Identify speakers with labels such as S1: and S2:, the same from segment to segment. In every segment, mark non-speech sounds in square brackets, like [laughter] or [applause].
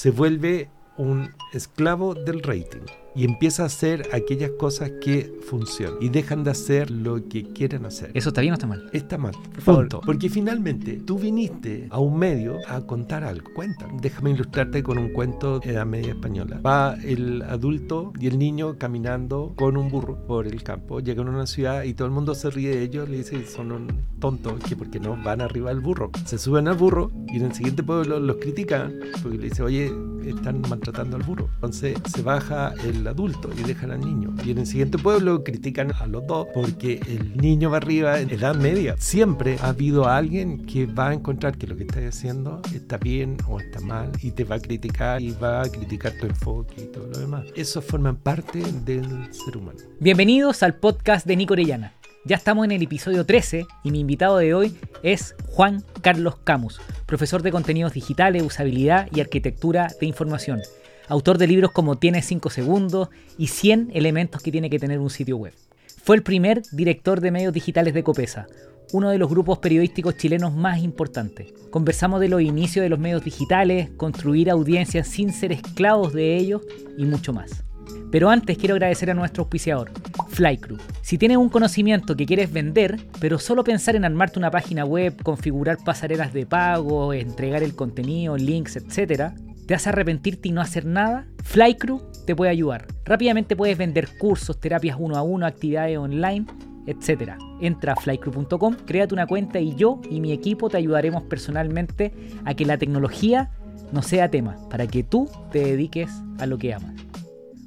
S1: se vuelve un esclavo del rating y empieza a hacer aquellas cosas que funcionan y dejan de hacer lo que quieren hacer.
S2: ¿Eso está bien o está mal?
S1: Está mal. Punto. Porque finalmente tú viniste a un medio a contar algo. Cuenta. Déjame ilustrarte con un cuento de la media española. Va el adulto y el niño caminando con un burro por el campo. Llegan a una ciudad y todo el mundo se ríe de ellos. Le dice son un tonto que porque no van arriba del burro. Se suben al burro y en el siguiente pueblo los critican porque le dice, oye, están maltratando al burro. Entonces se baja el adulto y dejan al niño. Y en el siguiente pueblo critican a los dos porque el niño va arriba en edad media. Siempre ha habido alguien que va a encontrar que lo que estás haciendo está bien o está mal y te va a criticar y va a criticar tu enfoque y todo lo demás. Eso forma parte del ser humano.
S2: Bienvenidos al podcast de Nico Orellana. Ya estamos en el episodio 13 y mi invitado de hoy es Juan Carlos Camus, profesor de contenidos digitales, usabilidad y arquitectura de información autor de libros como Tiene 5 segundos y 100 elementos que tiene que tener un sitio web. Fue el primer director de medios digitales de Copesa, uno de los grupos periodísticos chilenos más importantes. Conversamos de los inicios de los medios digitales, construir audiencias sin ser esclavos de ellos y mucho más. Pero antes quiero agradecer a nuestro auspiciador, Flycrew. Si tienes un conocimiento que quieres vender, pero solo pensar en armarte una página web, configurar pasarelas de pago, entregar el contenido, links, etc., ¿Te a arrepentirte y no hacer nada? Flycrew te puede ayudar. Rápidamente puedes vender cursos, terapias uno a uno, actividades online, etc. Entra a flycrew.com, créate una cuenta y yo y mi equipo te ayudaremos personalmente a que la tecnología no sea tema, para que tú te dediques a lo que amas.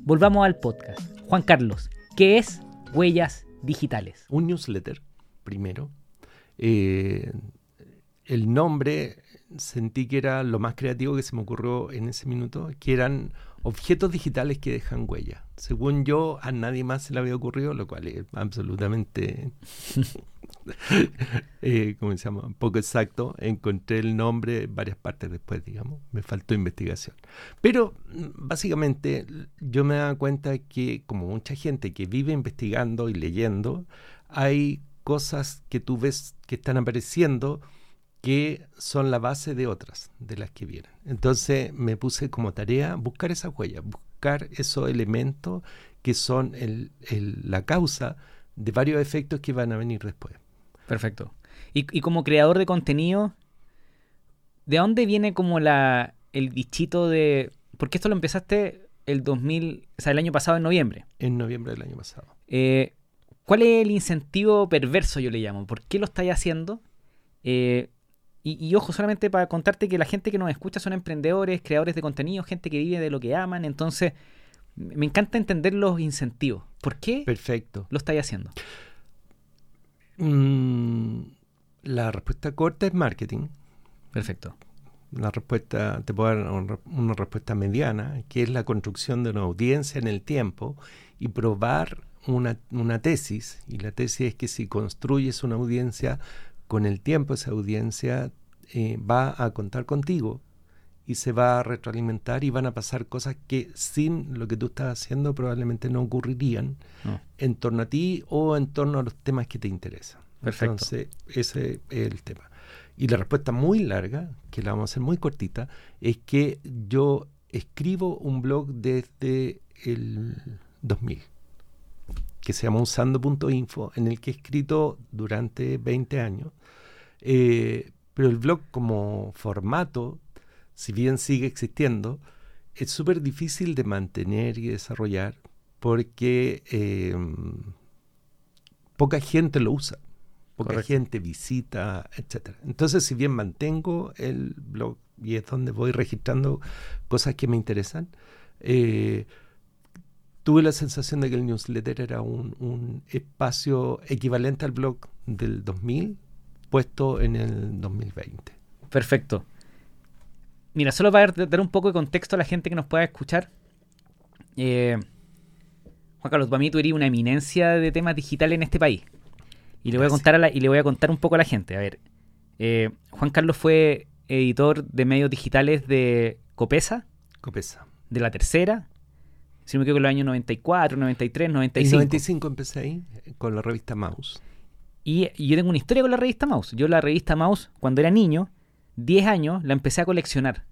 S2: Volvamos al podcast. Juan Carlos, ¿qué es Huellas Digitales?
S1: Un newsletter, primero. Eh, el nombre sentí que era lo más creativo que se me ocurrió en ese minuto, que eran objetos digitales que dejan huella. Según yo, a nadie más se le había ocurrido, lo cual es absolutamente, [laughs] eh, ¿cómo? Poco exacto. Encontré el nombre varias partes después, digamos. Me faltó investigación. Pero mm, básicamente yo me daba cuenta que, como mucha gente que vive investigando y leyendo, hay cosas que tú ves que están apareciendo que son la base de otras, de las que vienen. Entonces me puse como tarea buscar esa huella, buscar esos elementos que son la causa de varios efectos que van a venir después.
S2: Perfecto. Y, como creador de contenido, ¿de dónde viene como la, el bichito de... Porque esto lo empezaste el 2000, o sea, el año pasado en noviembre.
S1: En noviembre del año pasado.
S2: Eh, ¿Cuál es el incentivo perverso, yo le llamo? ¿Por qué lo estáis haciendo? Eh, y, ojo, solamente para contarte que la gente que nos escucha son emprendedores, creadores de contenido, gente que vive de lo que aman. Entonces, me encanta entender los incentivos. ¿Por qué
S1: Perfecto.
S2: lo estáis haciendo?
S1: Mm, la respuesta corta es marketing.
S2: Perfecto.
S1: La respuesta, te puedo dar una respuesta mediana, que es la construcción de una audiencia en el tiempo y probar una, una tesis. Y la tesis es que si construyes una audiencia con el tiempo esa audiencia eh, va a contar contigo y se va a retroalimentar y van a pasar cosas que sin lo que tú estás haciendo probablemente no ocurrirían en torno a ti o en torno a los temas que te interesan.
S2: Perfecto.
S1: Entonces, ese es el tema. Y la respuesta muy larga, que la vamos a hacer muy cortita, es que yo escribo un blog desde el 2000 que se llama usando.info, en el que he escrito durante 20 años eh, pero el blog como formato, si bien sigue existiendo, es súper difícil de mantener y desarrollar porque eh, poca gente lo usa, poca gente visita, etc. Entonces, si bien mantengo el blog y es donde voy registrando cosas que me interesan, eh, tuve la sensación de que el newsletter era un, un espacio equivalente al blog del 2000 puesto en el 2020.
S2: Perfecto. Mira, solo para dar un poco de contexto a la gente que nos pueda escuchar. Eh, Juan Carlos, para mí tú eres una eminencia de temas digitales en este país. Y le voy a contar y le voy a contar un poco a la gente. A ver, eh, Juan Carlos fue editor de medios digitales de Copesa.
S1: Copesa.
S2: De la tercera. Si no me equivoco, en los años 94, 93, 95. En
S1: 95 empecé ahí con la revista Mouse.
S2: Y, yo tengo una historia con la revista Mouse. Yo la revista Mouse, cuando era niño, 10 años, la empecé a coleccionar.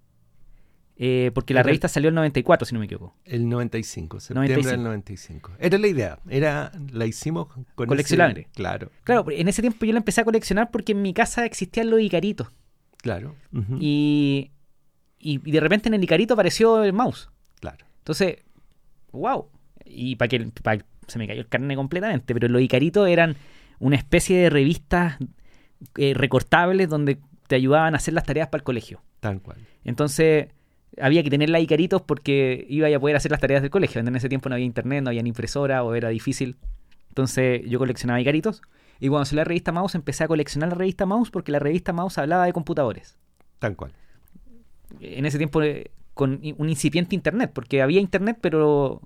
S2: Eh, porque la
S1: Era-
S2: revista salió en 94, si no me equivoco.
S1: El 95, septiembre
S2: 95.
S1: del 95. Era la idea, era, la hicimos con
S2: Coleccionable.
S1: ese- Claro,
S2: Claro, en ese tiempo yo la empecé a coleccionar porque en mi casa existían los Icaritos.
S1: claro.
S2: Y, y, y de repente en el Icarito apareció el mouse.
S1: Claro.
S2: Entonces, wow. Y para que pa- se me cayó el carne completamente, pero los Icaritos eran una especie de revistas eh, recortables donde te ayudaban a hacer las tareas para el colegio.
S1: Tal cual.
S2: Entonces, había que tener las Icaritos porque iba a poder hacer las tareas del colegio. En ese tiempo no había internet, no había ni impresora o era difícil. Entonces, yo coleccionaba Icaritos. Y cuando salió la revista Mouse, empecé a coleccionar la revista Mouse porque la revista Mouse hablaba de computadores.
S1: Tal cual.
S2: En ese tiempo, eh, con un incipiente internet, porque había internet, pero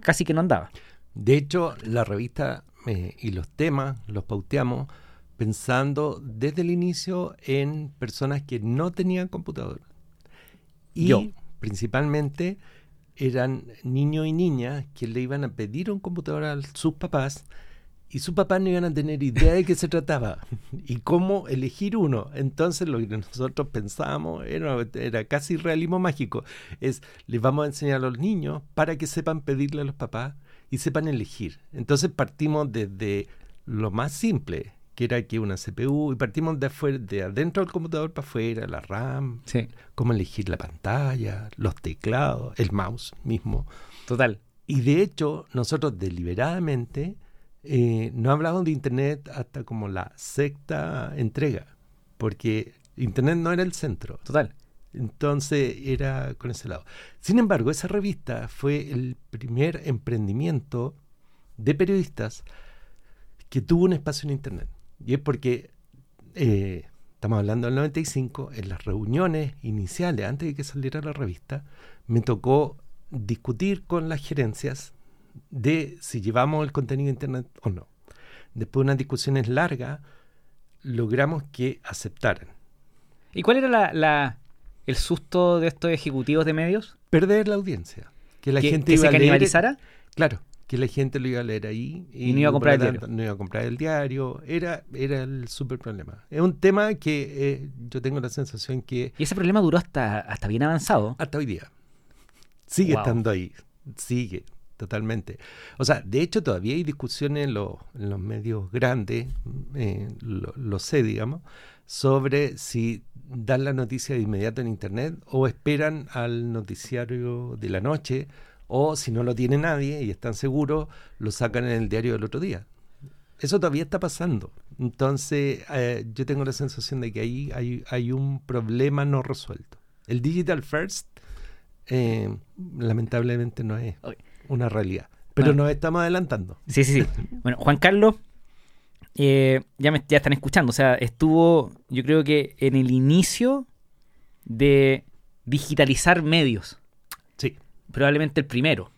S2: casi que no andaba.
S1: De hecho, la revista eh, y los temas los pauteamos pensando desde el inicio en personas que no tenían computador. Y
S2: Yo.
S1: principalmente eran niños y niñas que le iban a pedir un computador a sus papás y sus papás no iban a tener idea de qué se trataba y cómo elegir uno. Entonces lo que nosotros pensábamos era, era casi realismo mágico. Es, les vamos a enseñar a los niños para que sepan pedirle a los papás y sepan elegir. Entonces partimos desde lo más simple, que era que una CPU, y partimos de, afuera, de adentro del computador para afuera, la RAM,
S2: Sí,
S1: cómo elegir la pantalla, los teclados, el mouse mismo.
S2: total.
S1: Y de hecho, nosotros deliberadamente eh, no hablamos de Internet hasta como la sexta entrega, porque Internet no era el centro.
S2: Total.
S1: Entonces era con ese lado. Sin embargo, esa revista fue el primer emprendimiento de periodistas que tuvo un espacio en Internet. Y es porque, eh, estamos hablando del 95, en las reuniones iniciales, antes de que saliera la revista, me tocó discutir con las gerencias de si llevamos el contenido a Internet o no. Después de unas discusiones largas, logramos que aceptaran.
S2: ¿Y cuál era la, la- el susto de estos ejecutivos de medios?
S1: Perder la audiencia. Que la
S2: ¿Que,
S1: gente
S2: que
S1: iba
S2: se canibalizara?
S1: Claro, que la gente lo iba a leer ahí.
S2: Y no iba a comprar el
S1: lo tanto, No iba a comprar el diario. Era, era el súper problema. Es un tema que eh, yo tengo la sensación que
S2: Y ese problema duró hasta, hasta bien avanzado.
S1: hasta hoy día sigue
S2: Wow.
S1: estando ahí. Sigue, totalmente. O sea, de hecho todavía hay discusiones en, los- en los medios grandes, eh, lo, sé, digamos, sobre si dan la noticia de inmediato en Internet o esperan al noticiario de la noche o si no lo tiene nadie y están seguros, lo sacan en el diario del otro día. Eso todavía está pasando. Entonces, eh, yo tengo la sensación de que ahí hay, un problema no resuelto. El digital first, eh, lamentablemente, no es. Una realidad. Pero
S2: Bueno.
S1: nos estamos adelantando.
S2: Sí, sí, sí. [laughs] Bueno, Juan Carlos, eh, ya, me, ya están escuchando. O sea, estuvo, yo creo que en el inicio de digitalizar medios.
S1: Sí.
S2: Probablemente el primero.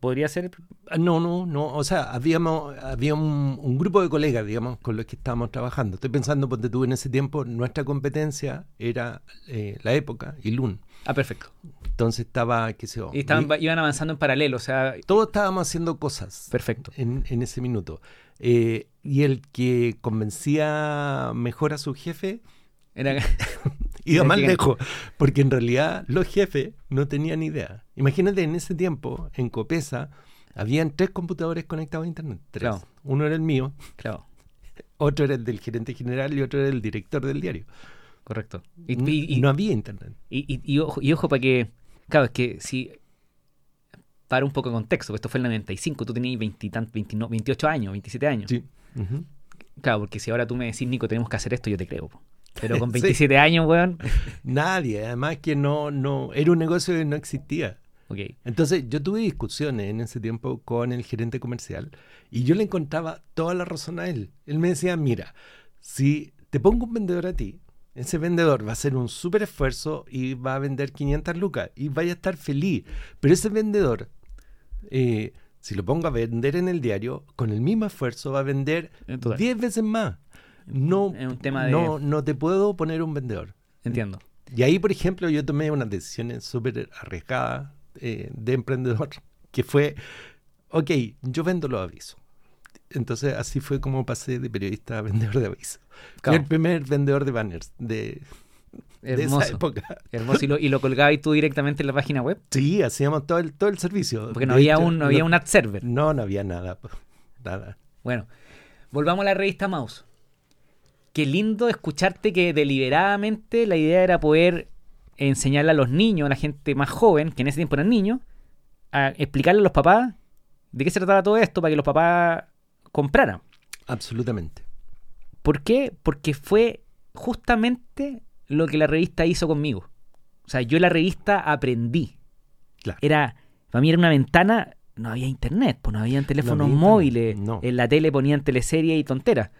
S2: Podría ser.
S1: Ah, No, no, no. O sea, habíamos, había un, un grupo de colegas, digamos, con los que estábamos trabajando. Estoy pensando, porque tú en ese tiempo, nuestra competencia era eh, la época, Ilun.
S2: Ah, perfecto.
S1: Entonces estaba, qué sé yo.
S2: Y estaban, iban avanzando en paralelo. O sea,
S1: todos estábamos haciendo cosas.
S2: perfecto.
S1: en, en ese minuto. Eh, y el que convencía mejor a su jefe
S2: Era, [laughs]
S1: iba más lejos, porque en realidad los jefes no tenían idea. Imagínate, en ese tiempo, en Copesa, habían tres computadores conectados a Internet. Tres.
S2: Claro.
S1: Uno era el mío,
S2: claro, [laughs]
S1: otro era el del gerente general y otro era el director del diario.
S2: correcto. Y,
S1: no había Internet.
S2: Y, y- ojo, y ojo para que, claro, es que si, para un poco de contexto, esto fue en el 95, tú tenías 20 y tan- 29 28 años, 27 años.
S1: Sí.
S2: Claro, porque si ahora tú me decís, Nico, tenemos que hacer esto, yo te creo. po. Pero con [laughs]
S1: Sí.
S2: 27 años, weón.
S1: Nadie, además que no, no, era un negocio que no existía.
S2: Ok,
S1: Entonces yo tuve discusiones en ese tiempo con el gerente comercial y yo le encontraba toda la razón a él. Él me decía, mira, si te pongo un vendedor a ti, ese vendedor va a hacer un súper esfuerzo y va a vender 500 lucas y vaya a estar feliz. Pero ese vendedor, eh, si lo pongo a vender en el diario, con el mismo esfuerzo va a vender
S2: Eh, total.
S1: 10 veces más. No,
S2: Es un tema de-
S1: no, no te puedo poner un vendedor.
S2: entiendo.
S1: Y ahí, por ejemplo, yo tomé unas decisiones súper arriesgadas eh, de emprendedor, que fue, ok, yo vendo los avisos. Entonces así fue como pasé de periodista a vendedor de avisos. Fui
S2: Claro.
S1: el primer vendedor de banners de, de esa
S2: Hermoso.
S1: época.
S2: Hermoso. ¿Y lo, y lo colgabas tú directamente en la página web?
S1: Sí, hacíamos todo el, todo el servicio.
S2: Porque no
S1: De
S2: había
S1: hecho,
S2: un, no había
S1: lo-
S2: un ad server.
S1: No, no había nada. Nada.
S2: Bueno, volvamos a la revista Mouse. Qué lindo escucharte que deliberadamente la idea era poder enseñarle a los niños, a la gente más joven, que en ese tiempo eran niños, a explicarle a los papás de qué se trataba todo esto para que los papás compraran.
S1: Absolutamente.
S2: ¿Por qué? Porque fue justamente lo que la revista hizo conmigo. O sea, yo en la revista aprendí.
S1: Claro.
S2: Era, para mí era una ventana, no había internet, pues no habían teléfonos
S1: había internet,
S2: móviles,
S1: no.
S2: en la tele ponían teleseries y tonteras.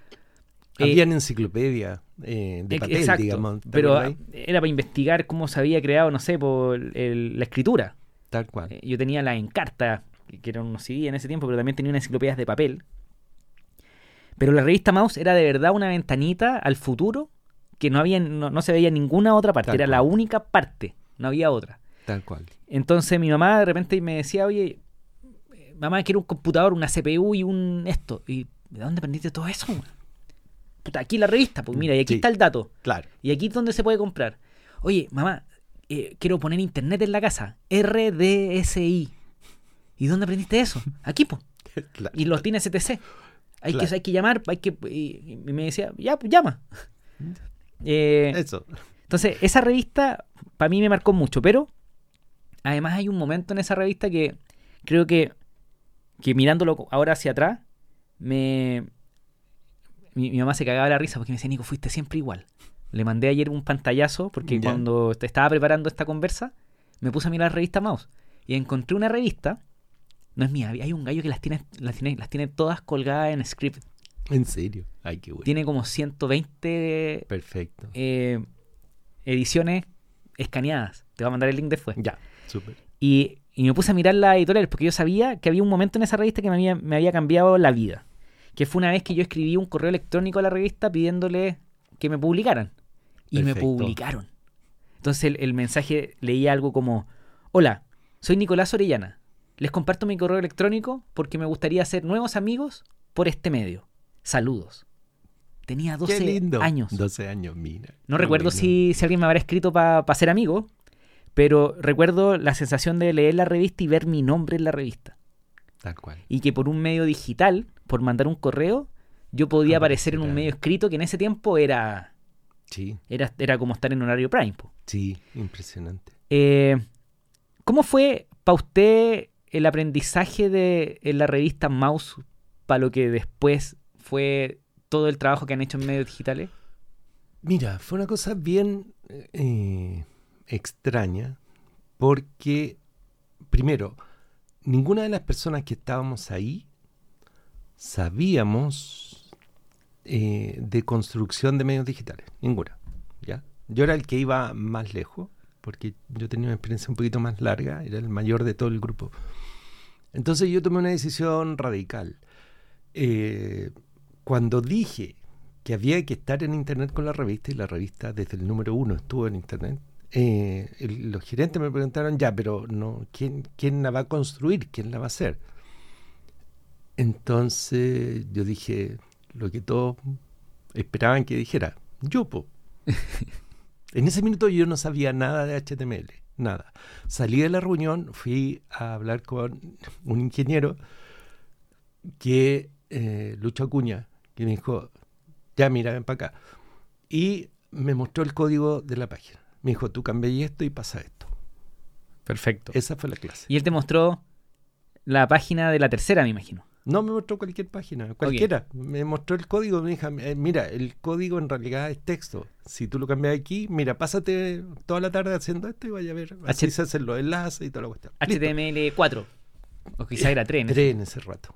S2: Eh,
S1: Habían enciclopedia eh, de papel,
S2: exacto,
S1: digamos. ¿te
S2: pero era para investigar cómo se había creado, no sé, por el- la escritura.
S1: Tal cual.
S2: Eh, Yo tenía la Encarta, que eran unos CD en ese tiempo, pero también tenía unas enciclopedias de papel. Pero la revista Mouse era de verdad una ventanita al futuro que no había no, no se veía en ninguna otra parte.
S1: Tal
S2: era la única parte, no había otra.
S1: Tal cual.
S2: Entonces mi mamá de repente me decía, oye, eh, mamá, quiero un computador, una CPU y un esto. ¿Y de dónde aprendiste todo eso? Puta, aquí la revista, pues mira, y aquí
S1: Sí.
S2: está el dato.
S1: Claro.
S2: Y aquí es donde se puede comprar. Oye, mamá, eh, quiero poner internet en la casa. RDSI. ¿Y dónde aprendiste eso? Aquí, pues. [laughs]
S1: Claro.
S2: Y los tiene STC. Hay,
S1: Claro.
S2: que, hay que llamar, hay que. Y, y me decía, ya, pues llama. Eh,
S1: Eso.
S2: entonces, esa revista para mí me marcó mucho, pero además hay un momento en esa revista que creo que, que mirándolo ahora hacia atrás, me. Mi, mi mamá se cagaba la risa porque me decía, Nico, fuiste siempre igual. Le mandé ayer un pantallazo porque cuando estaba preparando esta conversa, me puse a mirar la revista Mouse y encontré una revista. No es mía, hay un gallo que las tiene, las tiene, las tiene todas colgadas en script.
S1: En serio. Ay, qué bueno.
S2: Tiene como 120
S1: Perfecto.
S2: eh, ediciones escaneadas. Te voy a mandar el link después.
S1: Ya. Súper.
S2: Y, y me puse a mirar las editoriales porque yo sabía que había un momento en esa revista que me había, me había cambiado la vida. Que fue una vez que yo escribí un correo electrónico a la revista pidiéndole que me publicaran. Y me publicaron. Entonces el, el mensaje leía algo como, hola, soy Nicolás Orellana. Les comparto mi correo electrónico porque me gustaría hacer nuevos amigos por este medio. Saludos. Tenía 12
S1: Qué lindo.
S2: años.
S1: 12 años, mira.
S2: No
S1: Qué
S2: recuerdo si, si alguien me habrá escrito para ser amigo, pero recuerdo la sensación de leer la revista y ver mi nombre en la revista.
S1: Tal cual.
S2: Y que por un medio digital, por mandar un correo, yo podía aparecer en un medio escrito que en ese tiempo era,
S1: Sí,
S2: era, era como estar en horario prime. po.
S1: sí. Impresionante.
S2: Eh, ¿Cómo fue para usted el aprendizaje de en la revista Mouse para lo que después fue todo el trabajo que han hecho en medios digitales?
S1: Mira, fue una cosa bien eh, extraña porque, primero, ninguna de las personas que estábamos ahí sabíamos eh, de construcción de medios digitales, ninguna. ¿ya? Yo era el que iba más lejos porque yo tenía una experiencia un poquito más larga, era el mayor de todo el grupo. Entonces yo tomé una decisión radical. Eh, cuando dije que había que estar en internet con la revista y la revista desde el número uno estuvo en internet. Eh, el- los gerentes me preguntaron ya, pero no, ¿quién, ¿quién la va a construir? ¿Quién la va a hacer? Entonces yo dije lo que todos esperaban que dijera, yo, po. [laughs] en ese minuto yo no sabía nada de HTML, nada. Salí de la reunión, fui a hablar con un ingeniero que, eh, Lucho Acuña, que me dijo, ya mira, ven para acá. Y me mostró el código de la página. Me dijo, tú cambié esto y pasa esto.
S2: Perfecto.
S1: Esa fue la clase.
S2: Y él te mostró la página de la tercera, me imagino.
S1: No me mostró cualquier página, cualquiera. Me mostró el código, me dijo, "Eh, mira, el código en realidad es texto. Si tú lo cambias aquí, mira, pásate toda la tarde haciendo esto y vaya a ver. Así
S2: H-
S1: se hacen los enlaces y toda la cuestión. Listo.
S2: HTML4. O quizá era 3.
S1: Entré en ese rato.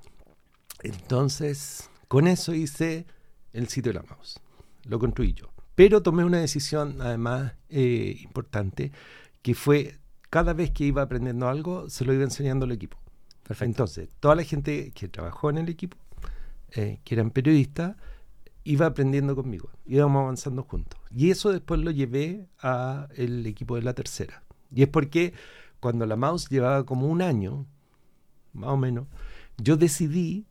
S1: Entonces, con eso hice el sitio de la mouse. Lo construí yo. Pero tomé una decisión, además, eh, importante, que fue cada vez que iba aprendiendo algo, se lo iba enseñando al equipo.
S2: Perfecto.
S1: Entonces, toda la gente que trabajó en el equipo, eh, que eran periodistas, iba aprendiendo conmigo. Íbamos avanzando juntos. Y eso después lo llevé al equipo de la tercera. Y es porque cuando la mouse llevaba como un año, más o menos, yo decidí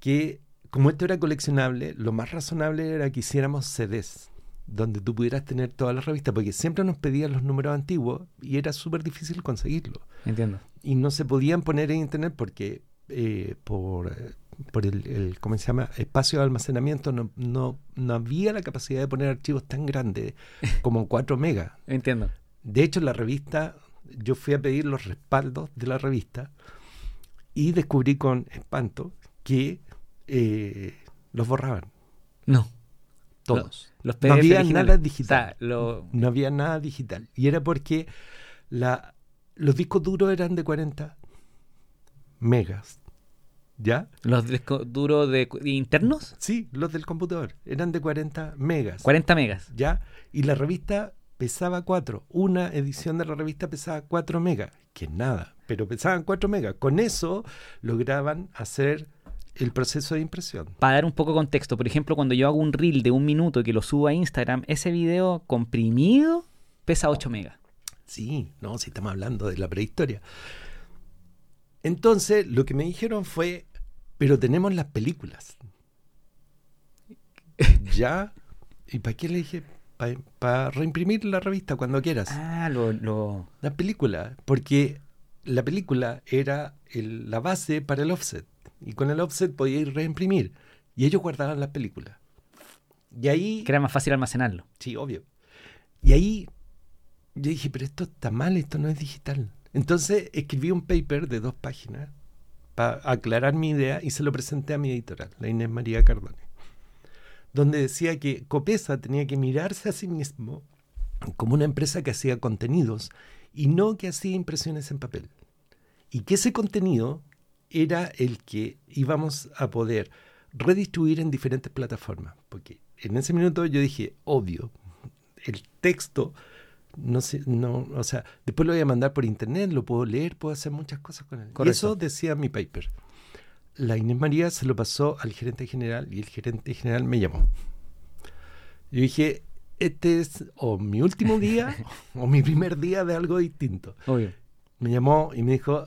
S1: que como esto era coleccionable, lo más razonable era que hiciéramos CDs. Donde tú pudieras tener todas las revistas, porque siempre nos pedían los números antiguos y era súper difícil conseguirlo.
S2: Entiendo.
S1: Y no se podían poner en internet porque eh, por, eh, por el, el, ¿cómo se llama? espacio de almacenamiento no, no, no había la capacidad de poner archivos tan grandes [laughs] como 4 megas.
S2: Entiendo.
S1: De hecho, la revista, yo fui a pedir los respaldos de la revista y descubrí con espanto que eh, los borraban.
S2: No.
S1: Todos.
S2: Los
S1: no había
S2: originales.
S1: nada
S2: O
S1: digital.
S2: sea, lo-
S1: No había nada digital. Y era porque la, los discos duros eran de 40 megas. ¿Ya?
S2: los discos duros de, de internos,
S1: Sí, los del computador. Eran de 40 megas.
S2: 40 megas.
S1: ¿Ya? Y la revista pesaba 4. Una edición de la revista pesaba 4 megas. Que es nada, pero pesaban 4 megas. Con eso lograban hacer el proceso de impresión.
S2: Para dar un poco de contexto, por ejemplo, cuando yo hago un reel de un minuto que lo subo a Instagram, ese video comprimido pesa 8 megas.
S1: Sí, no, si estamos hablando de la prehistoria. Entonces, lo que me dijeron fue, pero tenemos las películas. [laughs] ¿Ya? ¿Y para qué le dije? Para reimprimir la revista cuando quieras.
S2: Ah, lo, lo...
S1: La película, porque la película era el- la base para el offset. Y con el offset podía ir reimprimir. Y ellos guardaban las películas. Y ahí...
S2: que era más fácil almacenarlo.
S1: Sí, obvio. Y ahí yo dije, pero esto está mal, esto no es digital. Entonces escribí un paper de dos páginas para aclarar mi idea y se lo presenté a mi editorial, la Inés María Cardone, donde decía que Copesa tenía que mirarse a sí mismo como una empresa que hacía contenidos y no que hacía impresiones en papel. Y que ese contenido era el que íbamos a poder redistribuir en diferentes plataformas. Porque en ese minuto yo dije, obvio, el texto, no sé, no, o sea, después lo voy a mandar por internet, lo puedo leer, puedo hacer muchas cosas con él. Y
S2: Correcto.
S1: eso decía mi paper. La Inés María se lo pasó al gerente general y el gerente general me llamó. Yo dije, este es o mi último día [laughs] o mi primer día de algo distinto.
S2: Obvio.
S1: Me llamó y me dijo,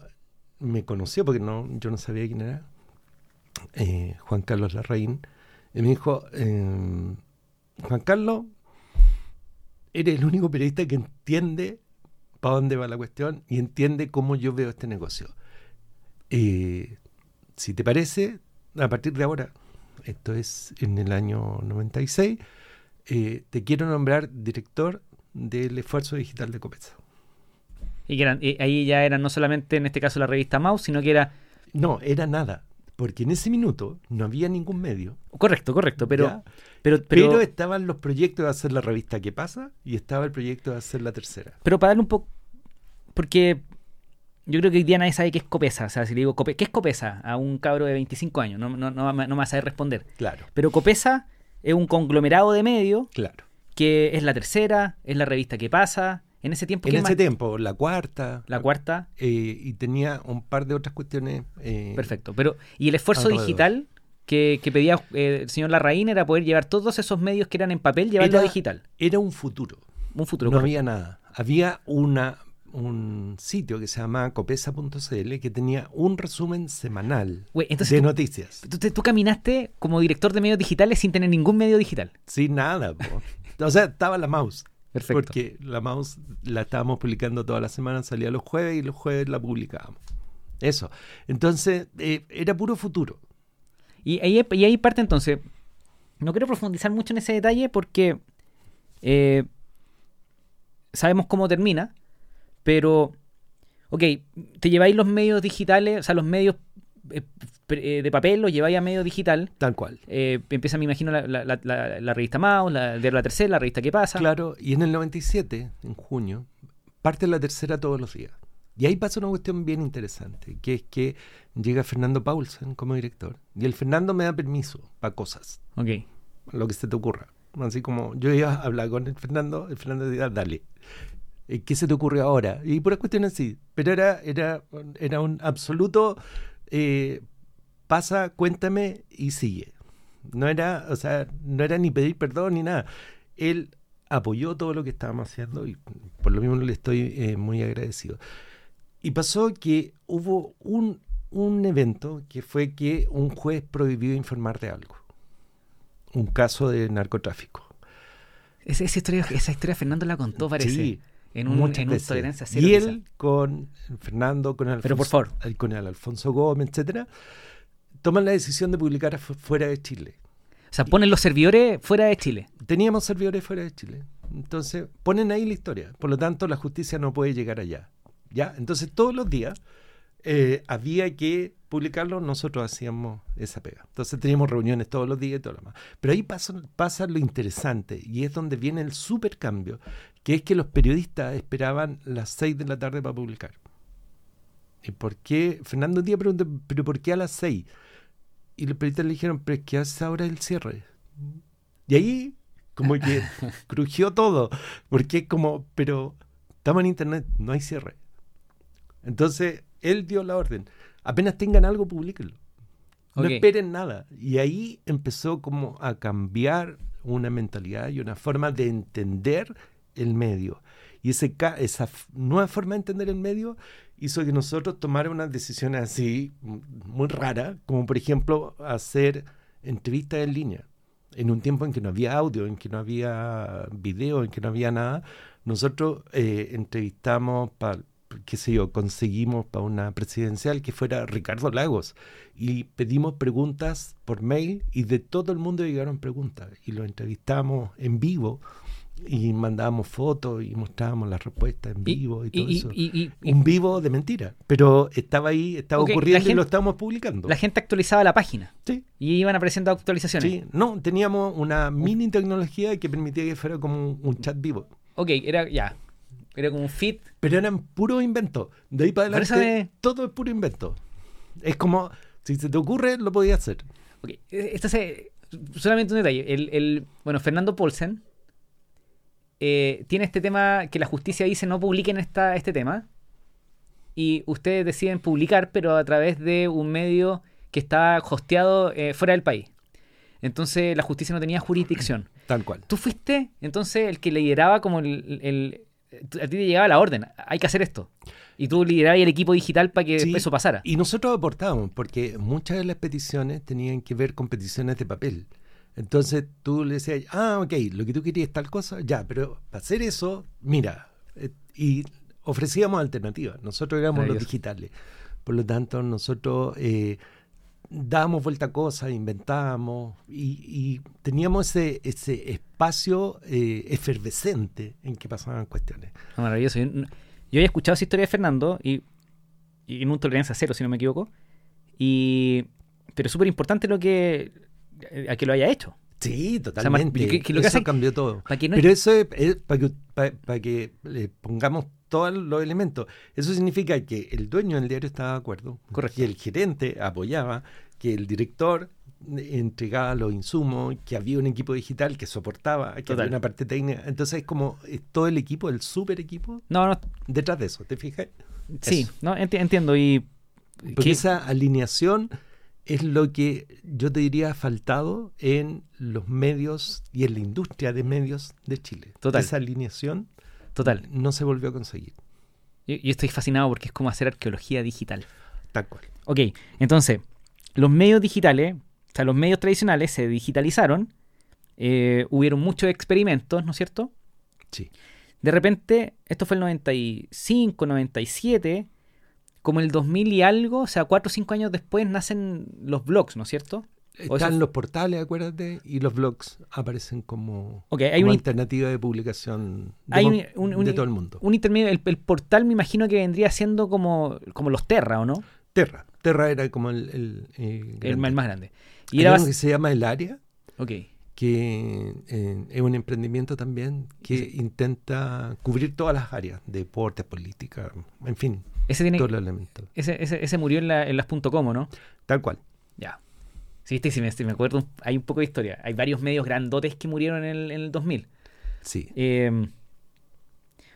S1: me conoció porque no, yo no sabía quién era, eh, Juan Carlos Larraín, y me dijo, eh, Juan Carlos, eres el único periodista que entiende para dónde va la cuestión y entiende cómo yo veo este negocio. Eh, si te parece, a partir de ahora, esto es en el año 96, eh, te quiero nombrar director del esfuerzo digital de Copesa.
S2: Y que eran, y ahí ya era no solamente en este caso la revista Mouse, sino que era.
S1: No, era nada. Porque en ese minuto no había ningún medio.
S2: Correcto, correcto, pero. Pero,
S1: Pero,
S2: pero,
S1: estaban los proyectos de hacer la revista ¿Qué pasa? Y estaba el proyecto de hacer la tercera.
S2: pero para darle un poco. Porque yo creo que hoy día nadie sabe qué es Copesa. O sea, si le digo, ¿qué es Copesa? A un cabro de 25 años, no, no, no, no me va a saber responder.
S1: Claro,
S2: Pero Copesa es un conglomerado de medios
S1: claro.
S2: que es la tercera, es la revista que pasa. En ese tiempo,
S1: En
S2: ¿qué
S1: ese
S2: más?
S1: tiempo, la cuarta.
S2: La cuarta,
S1: eh, y tenía un par de otras cuestiones. eh,
S2: perfecto. Pero, y el esfuerzo
S1: Alrededor.
S2: digital que, que pedía eh, el señor Larraín era poder llevar todos esos medios que eran en papel, llevarlo a digital.
S1: Era un futuro.
S2: Un futuro.
S1: no
S2: correcto.
S1: había nada. Había una, un sitio que se llamaba copesa.cl que tenía un resumen semanal
S2: entonces
S1: de
S2: tú-
S1: noticias.
S2: Tú, tú caminaste como director de medios digitales sin tener ningún medio digital.
S1: Sin nada. O sea, estaba la mouse.
S2: Perfecto.
S1: Porque la mouse la estábamos publicando toda la semana, salía los jueves y los jueves la publicábamos. Eso. Entonces, eh, era puro futuro.
S2: Y ahí, y ahí parte entonces. No quiero profundizar mucho en ese detalle porque eh, sabemos cómo termina, pero, ok, te lleváis los medios digitales, o sea, los medios eh, eh, de papel los lleváis a medio digital.
S1: Tal cual.
S2: Eh, empieza, me imagino, la, la- la- la- la revista Mouse, la de la tercera, la revista ¿Qué pasa?
S1: Claro, y en el 97, en junio, parte la tercera todos los días. Y ahí pasa una cuestión bien interesante, que es que llega Fernando Paulsen como director, y el Fernando me da permiso para cosas,
S2: Ok.
S1: lo que se te ocurra. Así como yo iba a hablar con el Fernando, el Fernando decía, dale. ¿Qué se te ocurre ahora? Y puras cuestiones así. Pero era, era, era un absoluto eh, pasa, cuéntame y sigue. No era, o sea, no era ni pedir perdón ni nada. Él apoyó todo lo que estábamos haciendo y por lo mismo le estoy eh, muy agradecido. Y pasó que hubo un, un evento que fue que un juez prohibió informar de algo. Un caso de narcotráfico.
S2: Esa, esa historia, esa historia Fernando la contó, parece.
S1: Sí,
S2: en un,
S1: muchas
S2: en un tolerancia cero.
S1: Y
S2: quizá.
S1: él con Fernando, con el
S2: Pero por
S1: Alfonso,
S2: favor.
S1: eh, con el Alfonso Gómez, etcétera, toman la decisión de publicar fuera de Chile.
S2: O sea, ponen los servidores fuera de Chile.
S1: Teníamos servidores fuera de Chile. Entonces, ponen ahí la historia. Por lo tanto, la justicia no puede llegar allá. ¿Ya? Entonces, todos los días eh, había que publicarlo, nosotros hacíamos esa pega. Entonces, teníamos reuniones todos los días y todo lo demás. Pero ahí pasa, pasa lo interesante y es donde viene el super cambio, que es que los periodistas esperaban las 6 de la tarde para publicar. ¿Y por qué? Fernando un día preguntó, ¿pero por qué a las 6? Y los periodistas le dijeron, pero es que a esa hora es el cierre. Y ahí como que [laughs] crujió todo, porque como, pero estamos en internet, no hay cierre. Entonces, él dio la orden, apenas tengan algo, publíquenlo. No esperen nada. Y ahí empezó como a cambiar una mentalidad y una forma de entender el medio. Y ese, esa nueva forma de entender el medio hizo que nosotros tomáramos unas decisiones así muy raras, como por ejemplo hacer entrevistas en línea. En un tiempo en que no había audio, en que no había video, en que no había nada, nosotros eh, entrevistamos para, qué sé yo, conseguimos para una presidencial que fuera Ricardo Lagos y pedimos preguntas por mail y de todo el mundo llegaron preguntas y lo entrevistamos en vivo y mandábamos fotos y mostrábamos las respuestas en vivo y,
S2: y-
S1: todo
S2: y-
S1: eso.
S2: y-
S1: Un vivo de mentira, pero estaba ahí, estaba ocurriendo y lo estábamos publicando.
S2: la gente actualizaba la página
S1: Sí,
S2: y iban apareciendo actualizaciones.
S1: sí, no, teníamos una mini tecnología que permitía que fuera como un, un chat vivo.
S2: Ok, era ya. Era como un feed.
S1: Pero eran puros inventos. De ahí para adelante,
S2: de-
S1: todo es puro invento. Es como, si se te ocurre, lo podías hacer.
S2: Ok, eh, esto se- solamente un detalle. El, el- bueno, Fernando Paulsen eh, tiene este tema que la justicia dice no publiquen esta, este tema. Y ustedes deciden publicar, pero a través de un medio que está hosteado eh, fuera del país. Entonces la justicia no tenía jurisdicción.
S1: Tal cual.
S2: Tú fuiste entonces el que lideraba como el, el- a ti te llegaba la orden, hay que hacer esto. Y tú liderabas el equipo digital para que
S1: Sí,
S2: eso pasara.
S1: Y nosotros aportábamos, porque muchas de las peticiones tenían que ver con peticiones de papel. Entonces tú le decías, ah, ok, lo que tú querías es tal cosa, ya, pero para hacer eso, mira, eh, y ofrecíamos alternativas. Nosotros éramos los digitales. Por lo tanto, nosotros eh, dábamos vuelta a cosas, inventábamos y, teníamos ese, ese espacio eh, efervescente en que pasaban cuestiones.
S2: Ah, Maravilloso. Yo, yo había escuchado esa historia de Fernando y, en un tolerancia cero, si no me equivoco. Y, pero es súper importante lo que a que lo haya hecho.
S1: Sí, totalmente.
S2: que- que lo que
S1: eso
S2: hace-
S1: cambió todo.
S2: Para que no
S1: Pero eso es, para que, pa- pa que le pongamos todos los elementos. Eso significa que el dueño del diario estaba de acuerdo,
S2: Correcto.
S1: que el gerente apoyaba, que el director entregaba los insumos, que había un equipo digital que soportaba, que
S2: Total.
S1: había una parte técnica. Entonces es como es todo el equipo, el super equipo,
S2: No, no,
S1: detrás de eso, ¿te fijas?
S2: sí,
S1: Eso.
S2: no, enti- entiendo. Y
S1: Porque
S2: que-
S1: esa alineación es lo que yo te diría ha faltado en los medios y en la industria de medios de Chile.
S2: Total.
S1: Esa alineación
S2: total.
S1: no se volvió a conseguir.
S2: Yo, yo estoy fascinado porque es como hacer arqueología digital.
S1: Tal cual.
S2: Ok, entonces, los medios digitales, o sea, los medios tradicionales se digitalizaron, eh, hubieron muchos experimentos, ¿no es cierto?
S1: Sí.
S2: De repente, esto fue el 95, 97, como el 2000 y algo, o sea, 4 o 5 años después nacen los blogs, ¿no es cierto?
S1: Están los portales, acuérdate, y los blogs aparecen como,
S2: Ok, hay
S1: como
S2: un,
S1: alternativa de publicación de,
S2: hay
S1: mo-
S2: un- un- un-
S1: de todo el mundo.
S2: un intermedio, el, el portal me imagino que vendría siendo como, como los Terra, ¿o no?
S1: Terra. Terra era como el, el, eh,
S2: El,
S1: grande.
S2: el más grande. Y
S1: Hay
S2: era
S1: uno que se llama El Área,
S2: Ok,
S1: que eh, es un emprendimiento también que intenta cubrir todas las áreas, deporte, política, en fin,
S2: ese, tiene,
S1: todos los elementos.
S2: ese, ese, ese murió en, la, en las .com, ¿o ¿no?
S1: Tal cual.
S2: Ya. Sí, viste, si me, si me acuerdo, hay un poco de historia. Hay varios medios grandotes que murieron en el, en el 2000.
S1: Sí.
S2: Eh,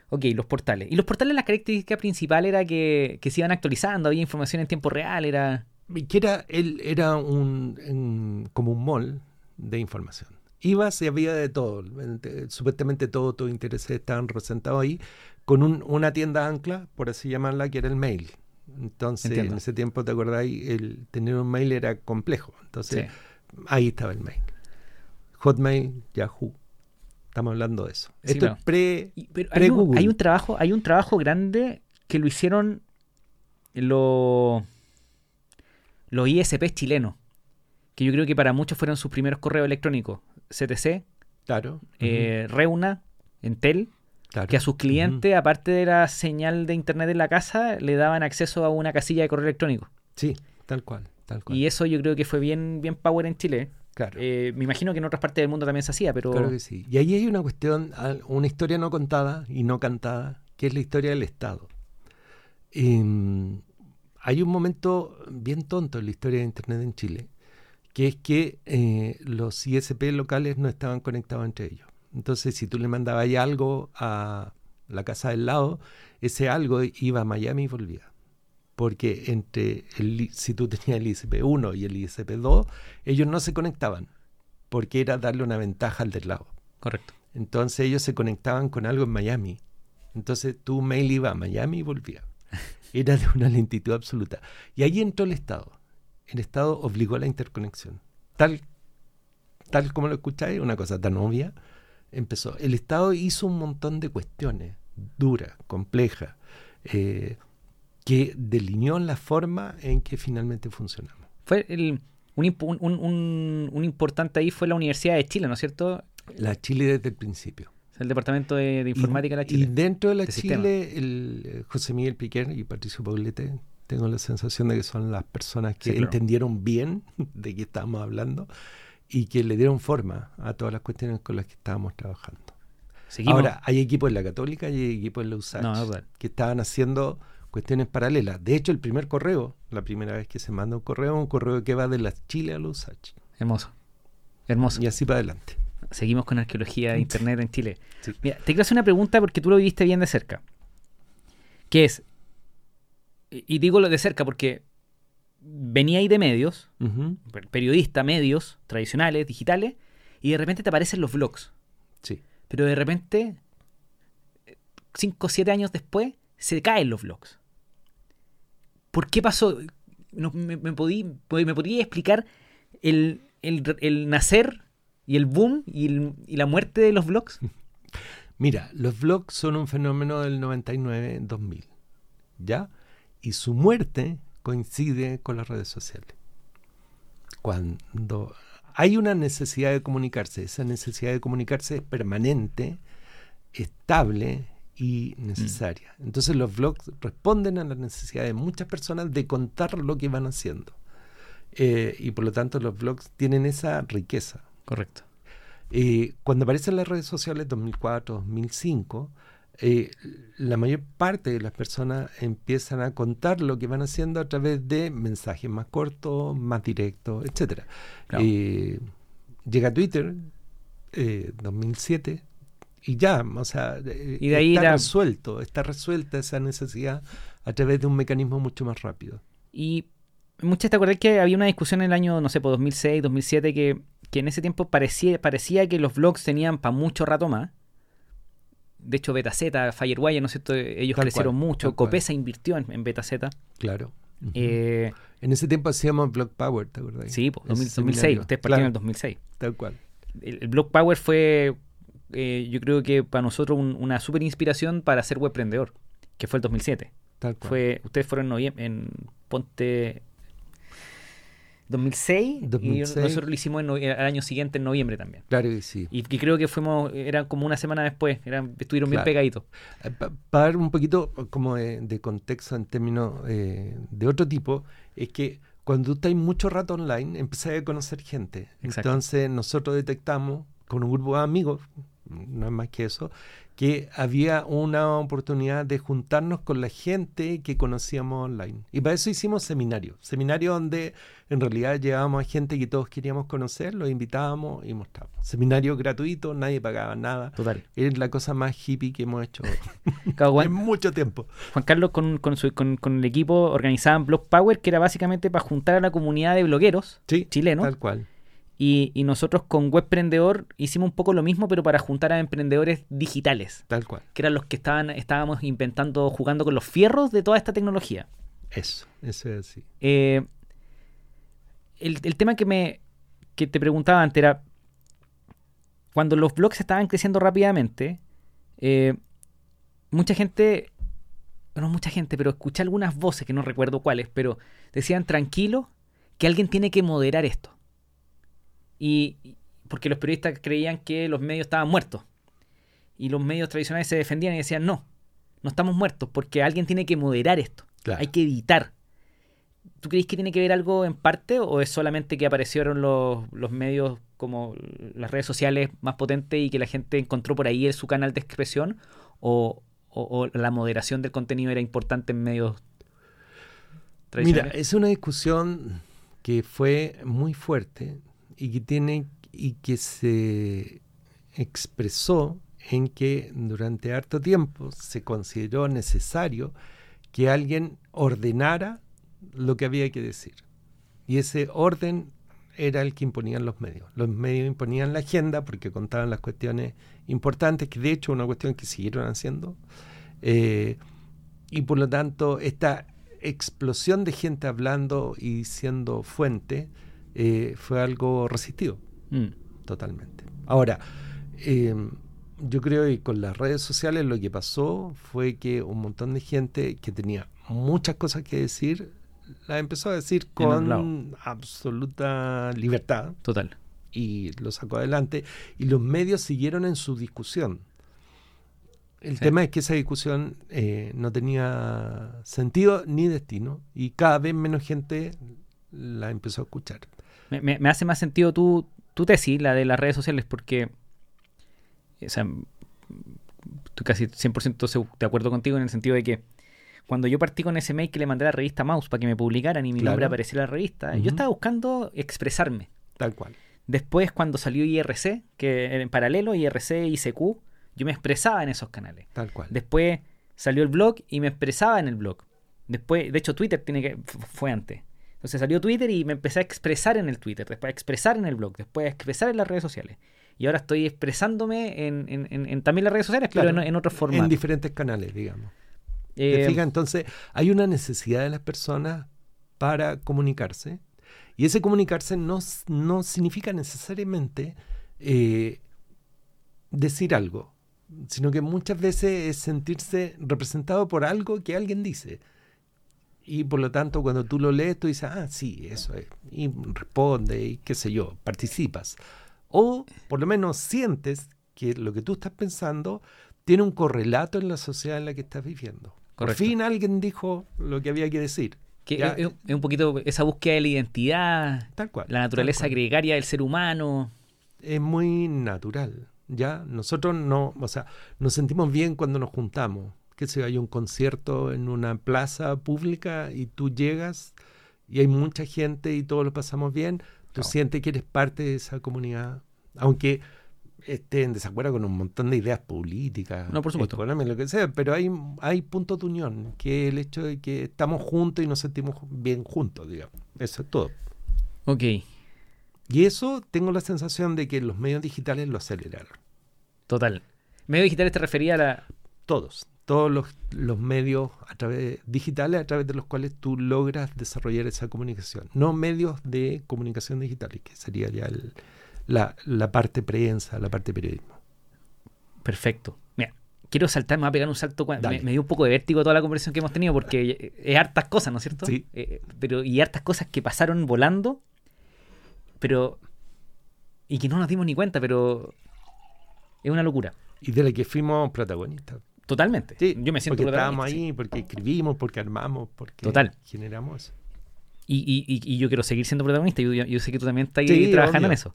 S2: ok, los portales. Y los portales, la característica principal era que, que se iban actualizando, había información en tiempo real, era...
S1: Que era, él era un, un- como un mall de información. Ibas y había de todo. Supuestamente todos tus intereses estaban representados ahí, con un- una tienda ancla, por así llamarla, que era el mail. Entonces,
S2: Entiendo.
S1: en ese tiempo, ¿te acordáis? El tener un mail era complejo. Entonces,
S2: Sí.
S1: ahí estaba el mail. Hotmail, Yahoo. Estamos hablando de eso.
S2: Sí,
S1: Esto es pre,
S2: pero hay, un,
S1: pre-Google.
S2: hay un trabajo, hay un trabajo grande que lo hicieron los los ISPs chilenos, que yo creo que para muchos fueron sus primeros correos electrónicos. CTC,
S1: Claro.
S2: eh, Reuna, Entel,
S1: claro.
S2: que a sus clientes, aparte de la señal de internet en la casa, le daban acceso a una casilla de correo electrónico.
S1: Sí, tal cual. Tal cual.
S2: Y eso yo creo que fue bien, bien power en Chile.
S1: claro.
S2: Eh, me imagino que en otras partes del mundo también se hacía, pero
S1: Claro que sí. Y ahí hay una cuestión, una historia no contada y no cantada, que es la historia del Estado. Em, hay un momento bien tonto en la historia de Internet en Chile, que es que eh, los ISP locales no estaban conectados entre ellos. Entonces, si tú le mandabas ahí algo a la casa del lado, ese algo iba a Miami y volvía. Porque entre el, si tú tenías el ISP 1 y el ISP 2, ellos no se conectaban, porque era darle una ventaja al del lado.
S2: correcto.
S1: Entonces ellos se conectaban con algo en Miami. Entonces tu mail iba a Miami y volvía. [laughs] Era de una lentitud absoluta. Y ahí entró el Estado. El Estado obligó a la interconexión. Tal, tal como lo escucháis, una cosa tan obvia, empezó. El Estado hizo un montón de cuestiones duras, complejas, eh, que delineó la forma en que finalmente funcionamos.
S2: Fue el, un, impo- un- un- un- un importante ahí fue la Universidad de Chile, ¿no es cierto?
S1: La Chile desde el principio.
S2: O sea, El Departamento de, de Informática de la
S1: Y
S2: Chile.
S1: dentro de la
S2: de
S1: Chile, el, eh, José Miguel Piquer y Patricio Paulete, tengo la sensación de que son las personas que
S2: Sí, claro.
S1: entendieron bien [laughs] de qué estábamos hablando y que le dieron forma a todas las cuestiones con las que estábamos trabajando.
S2: Seguimos.
S1: Ahora, hay equipos en la Católica y hay equipos en la USACH
S2: No, no, total.
S1: que estaban haciendo cuestiones paralelas. De hecho, el primer correo, la primera vez que se manda un correo, es un correo que va de la Chile a la USACH.
S2: Hermoso. Hermoso.
S1: Y así para adelante.
S2: Seguimos con arqueología de internet en Chile.
S1: Sí.
S2: Mira, te quiero hacer una pregunta porque tú lo viviste bien de cerca. Que es, y digo lo de cerca porque venía ahí de medios, per- periodista, medios tradicionales, digitales, y de repente te aparecen los vlogs.
S1: Sí.
S2: Pero de repente, 5 o 7 años después, se caen los vlogs. ¿Por qué pasó? No, me, me, podí- ¿Me podría explicar el, el- el nacer y el boom y, el- y la muerte de los vlogs? [laughs]
S1: Mira, los blogs son un fenómeno del 99-2000, ¿ya? Y su muerte coincide con las redes sociales. Cuando hay una necesidad de comunicarse, esa necesidad de comunicarse es permanente, estable y necesaria. Entonces los blogs responden a la necesidad de muchas personas de contar lo que van haciendo. Eh, y por lo tanto los blogs tienen esa riqueza.
S2: Correcto.
S1: Eh, cuando aparecen las redes sociales 2004, 2005, eh, la mayor parte de las personas empiezan a contar lo que van haciendo a través de mensajes más cortos, más directos, etcétera.
S2: Claro.
S1: Eh, llega Twitter, eh, 2007, y ya, o sea, eh,
S2: Y de ahí
S1: está
S2: la-
S1: resuelto, está resuelta esa necesidad a través de un mecanismo mucho más rápido.
S2: Y muchas te acordás que había una discusión en el año, no sé, por 2006, 2007, que, que en ese tiempo parecía, parecía que los vlogs tenían para mucho rato más. De hecho, BetaZ, Firewire, ¿no es cierto? Ellos
S1: Tal
S2: crecieron
S1: cual,
S2: mucho.
S1: cual.
S2: Copesa invirtió en, en BetaZ.
S1: Claro.
S2: Eh,
S1: en ese tiempo hacíamos Block Power, ¿te acuerdas?
S2: sí, 2000 2006.
S1: seminario.
S2: Ustedes partieron en el
S1: Claro,
S2: 2006.
S1: Tal cual.
S2: El, el Block Power fue, eh, yo creo que para nosotros un- una súper inspiración para ser webprendedor, que fue el 2007.
S1: Tal cual.
S2: Fue, ustedes fueron en, en Ponte 2006, y
S1: 2006.
S2: nosotros lo hicimos en al año siguiente, en noviembre también.
S1: Claro que sí.
S2: Y, que creo que fuimos, era como una semana después, eran, estuvieron bien
S1: Claro.
S2: pegaditos.
S1: Para Eh, dar un poquito como de, de contexto en términos eh, de otro tipo, es que cuando tú estás mucho rato online, empezás a conocer gente.
S2: Exacto.
S1: Entonces nosotros detectamos con un grupo de amigos, no es más que eso, que había una oportunidad de juntarnos con la gente que conocíamos online. Y para eso hicimos seminarios. Seminarios donde en realidad llevábamos a gente que todos queríamos conocer, los invitábamos y mostrábamos. Seminarios gratuitos, nadie pagaba nada.
S2: Total.
S1: Es la cosa más hippie que hemos hecho [laughs]
S2: Juan,
S1: en mucho tiempo.
S2: Juan Carlos con, con, su- con- con el equipo organizaban Block Power, que era básicamente para juntar a la comunidad de blogueros
S1: Sí,
S2: chilenos.
S1: tal cual.
S2: Y, y nosotros con Webprendedor hicimos un poco lo mismo, pero para juntar a emprendedores digitales,
S1: Tal cual.
S2: que eran los que estaban, estábamos inventando, jugando con los fierros de toda esta tecnología.
S1: Eso, eso es así.
S2: Eh, el, el tema que me que te preguntaba antes era cuando los blogs estaban creciendo rápidamente, eh, mucha gente, no mucha gente, pero escuché algunas voces que no recuerdo cuáles, pero decían tranquilo que alguien tiene que moderar esto. Y porque los periodistas creían que los medios estaban muertos. Y los medios tradicionales se defendían y decían, no, no estamos muertos porque alguien tiene que moderar esto. Hay que editar. ¿Tú crees que tiene que ver algo en parte o es solamente que aparecieron los, los medios como las redes sociales más potentes y que la gente encontró por ahí su canal de expresión o, la moderación del contenido era importante en medios
S1: tradicionales? Mira, es una discusión que fue muy fuerte y que tiene y que se expresó en que durante harto tiempo se consideró necesario que alguien ordenara lo que había que decir. Y ese orden era el que imponían los medios. Los medios imponían la agenda porque contaban las cuestiones importantes, que de hecho una cuestión que siguieron haciendo. Eh, y por lo tanto, esta explosión de gente hablando y siendo fuente eh, fue algo resistido, mm. totalmente. Ahora, eh, yo creo que con las redes sociales lo que pasó fue que un montón de gente que tenía muchas cosas que decir la empezó a decir con absoluta libertad.
S2: Total.
S1: Y lo sacó adelante. Y los medios siguieron en su discusión. El tema es que esa discusión eh, no tenía sentido ni destino y cada vez menos gente la empezó a escuchar.
S2: Me, hace más sentido tu, tu, tesis, la de las redes sociales, porque o sea, estoy casi 100% de acuerdo contigo en el sentido de que cuando yo partí con ese mail que le mandé a la revista Mouse para que me publicaran y mi nombre apareciera en la revista, yo estaba buscando expresarme.
S1: Tal cual.
S2: Después, cuando salió IRC, que en paralelo, IRC y ICQ, yo me expresaba en esos canales.
S1: Tal cual.
S2: Después salió el blog y me expresaba en el blog. Después, de hecho, Twitter tiene que, fue antes. Entonces salió Twitter y me empecé a expresar en el Twitter, después a expresar en el blog, después a expresar en las redes sociales. Y ahora estoy expresándome en, en, también las redes sociales, pero en, otros formatos.
S1: En diferentes canales, digamos. Eh, Entonces, hay una necesidad de las personas para comunicarse. Y ese comunicarse no, no significa necesariamente eh, decir algo, sino que muchas veces es sentirse representado por algo que alguien dice. Y por lo tanto, cuando tú lo lees, tú dices, ah, sí, eso es. Y responde, y qué sé yo, participas. O por lo menos sientes que lo que tú estás pensando tiene un correlato en la sociedad en la que estás viviendo. Por fin alguien dijo lo que había que decir.
S2: Que es, un poquito esa búsqueda de la identidad, tal cual, la naturaleza gregaria del ser humano.
S1: Es muy natural. Ya nosotros no, o sea, nos sentimos bien cuando nos juntamos. Que si hay un concierto en una plaza pública y tú llegas y hay mucha gente y todos lo pasamos bien, tú sientes que eres parte de esa comunidad. Aunque esté en desacuerdo con un montón de ideas políticas,
S2: no, por supuesto.
S1: lo que sea, pero hay, hay puntos de unión, que es el hecho de que estamos juntos y nos sentimos bien juntos, digamos. Eso es todo.
S2: Ok.
S1: Y eso tengo la sensación de que los medios digitales lo aceleraron.
S2: Total. ¿Medios digitales te refería a la...?
S1: Todos. Todos los, los medios a través digitales a través de los cuales tú logras desarrollar esa comunicación. No medios de comunicación digitales, que sería ya el, la, la parte prensa, la parte periodismo.
S2: Perfecto. Mira, quiero saltar, me voy a pegar un salto. Me, dio un poco de vértigo toda la conversación que hemos tenido porque es hartas cosas, ¿no es cierto?
S1: Sí.
S2: Eh, pero, y hartas cosas que pasaron volando, pero. y que no nos dimos ni cuenta, pero. es una locura.
S1: Y de la que fuimos protagonistas.
S2: Totalmente.
S1: Sí, yo me siento porque estábamos ahí, porque escribimos, porque armamos, porque generamos eso.
S2: Y, y, yo quiero seguir siendo protagonista. Yo, yo, sé que tú también estás trabajando en eso.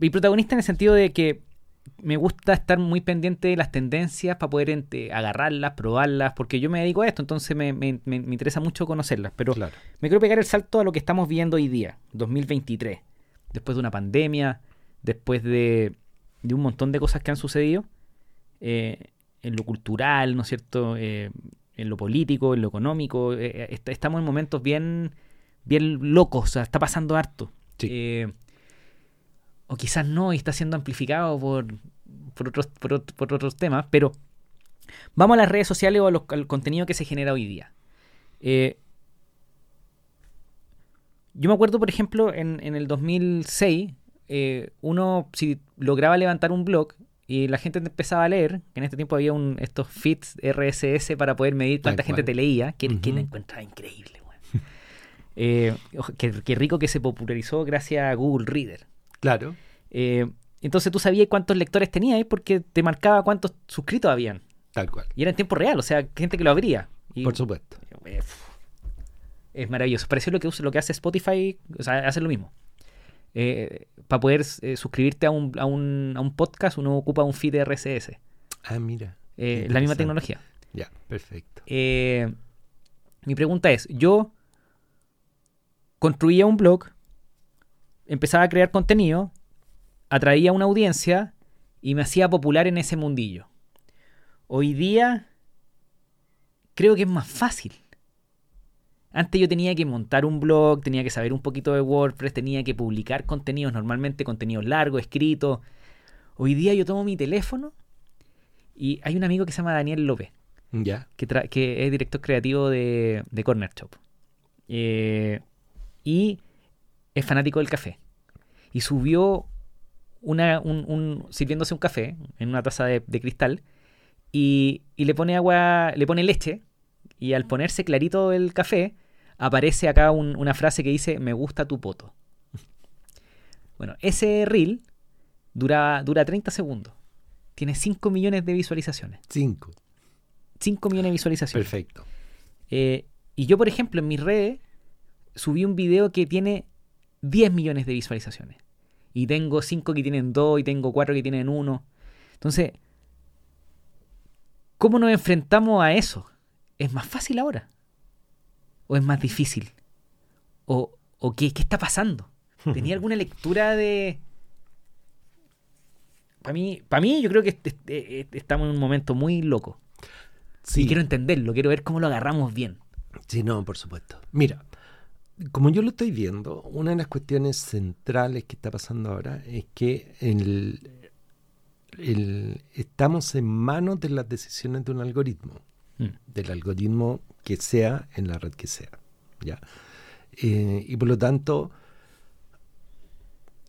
S2: Y protagonista en el sentido de que me gusta estar muy pendiente de las tendencias para poder agarrarlas, probarlas, porque yo me dedico a esto, entonces me, me, me, interesa mucho conocerlas. Pero me quiero pegar el salto a lo que estamos viendo hoy día, 2023, después de una pandemia, después de, de un montón de cosas que han sucedido, eh, en lo cultural, ¿no es cierto? Eh, en lo político, en lo económico. Eh, estamos en momentos bien bien loco, o sea, está pasando harto. Eh, o quizás no, y está siendo amplificado por, por, otros, por, otros temas, pero vamos a las redes sociales o al contenido que se genera hoy día. Eh, yo me acuerdo, por ejemplo, en, en el 2006, eh, uno, si lograba levantar un blog y la gente empezaba a leer, que en este tiempo había un, estos feeds RSS para poder medir cuánta gente
S1: cual.
S2: te leía, que, que
S1: Ujú.
S2: la encontraba increíble. [laughs] Eh, qué, qué rico que se popularizó gracias a Google Reader.
S1: Claro.
S2: Eh, entonces tú sabías cuántos lectores tenías porque te marcaba cuántos suscritos habían.
S1: Tal cual.
S2: Y era en tiempo real, o sea, gente que lo abría. Y,
S1: Por supuesto.
S2: eh, Es maravilloso. Pareció lo que, lo que hace Spotify, o sea, hace lo mismo. para poder eh, suscribirte a un, a, un, a un podcast, uno ocupa un feed RSS.
S1: Ah, mira.
S2: Eh, la misma tecnología.
S1: Ya, perfecto.
S2: Eh, mi pregunta es, yo construía un blog, empezaba a crear contenido, atraía una audiencia y me hacía popular en ese mundillo. Hoy día creo que es más fácil. Antes yo tenía que montar un blog, tenía que saber un poquito de WordPress, tenía que publicar contenidos, normalmente contenidos largos, escritos. Hoy día yo tomo mi teléfono y hay un amigo que se llama Daniel López
S1: Ya.
S2: que, es director creativo de, de Corner Shop. Eh, y es fanático del café. Y subió una, un, un- sirviéndose un café en una taza de, de cristal y, y le pone agua, le pone leche y al ponerse clarito el café aparece acá un- una frase que dice me gusta tu poto. [laughs] Bueno, ese reel dura, dura 30 segundos. Tiene 5 millones de visualizaciones.
S1: Cinco.
S2: 5 millones de visualizaciones.
S1: Perfecto.
S2: Eh, y yo, por ejemplo, en mis redes subí un video que tiene 10 millones de visualizaciones. Y tengo 5 que tienen 2 y tengo 4 que tienen 1. Entonces, ¿cómo nos enfrentamos a eso? ¿Es más fácil ahora? ¿O es más difícil? ¿O, o qué, qué está pasando? [laughs] ¿Tenía alguna lectura de...? Para mí, para mí, yo creo que est- est- est- estamos en un momento muy loco.
S1: Sí.
S2: Y quiero entenderlo, quiero ver cómo lo agarramos bien.
S1: Sí, no, por supuesto. Mira, como yo lo estoy viendo, una de las cuestiones centrales que está pasando ahora es que el, el- estamos en manos de las decisiones de un algoritmo,
S2: Mm.
S1: del algoritmo que sea en la red que sea. ¿ya? Eh, y por lo tanto,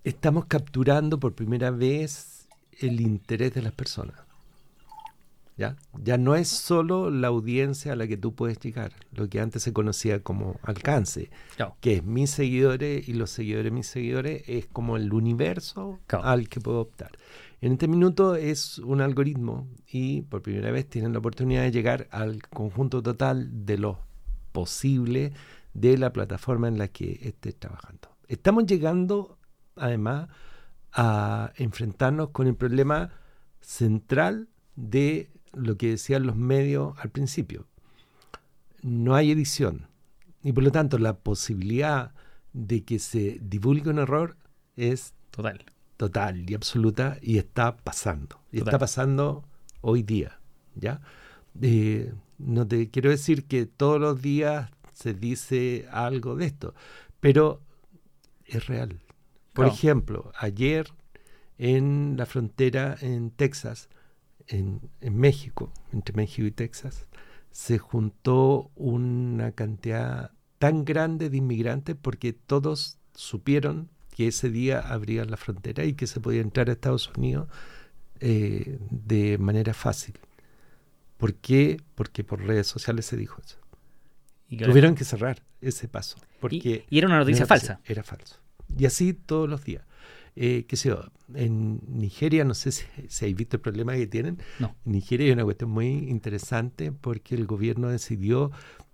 S1: estamos capturando por primera vez el interés de las personas. ¿Ya? ya no es solo la audiencia a la que tú puedes llegar, lo que antes se conocía como alcance,
S2: Claro.
S1: que es mis seguidores y los seguidores de mis seguidores, es como el universo
S2: Claro.
S1: al que puedo optar. En este minuto es un algoritmo y por primera vez tienen la oportunidad de llegar al conjunto total de lo posible de la plataforma en la que estés trabajando. Estamos llegando además a enfrentarnos con el problema central de lo que decían los medios al principio. No hay edición y por lo tanto la posibilidad de que se divulgue un error es
S2: Total.
S1: total y absoluta y está pasando. Y
S2: Total.
S1: está pasando hoy día, ¿ya? Eh, no te quiero decir que todos los días se dice algo de esto, pero es real. Por ejemplo, ayer en la frontera en Texas, en, en México, entre México y Texas, se juntó una cantidad tan grande de inmigrantes porque todos supieron que ese día abrían la frontera y que se podía entrar a Estados Unidos eh, de manera fácil. ¿Por qué? Porque por redes sociales se dijo eso.
S2: Y,
S1: Tuvieron que cerrar ese paso.
S2: y-
S1: Porque
S2: y era una noticia falsa.
S1: Era falso. Y así todos los días. Eh, qué sé yo, en Nigeria, no sé si, si habéis visto el problema que tienen.
S2: No.
S1: En Nigeria hay una cuestión muy interesante porque el gobierno decidió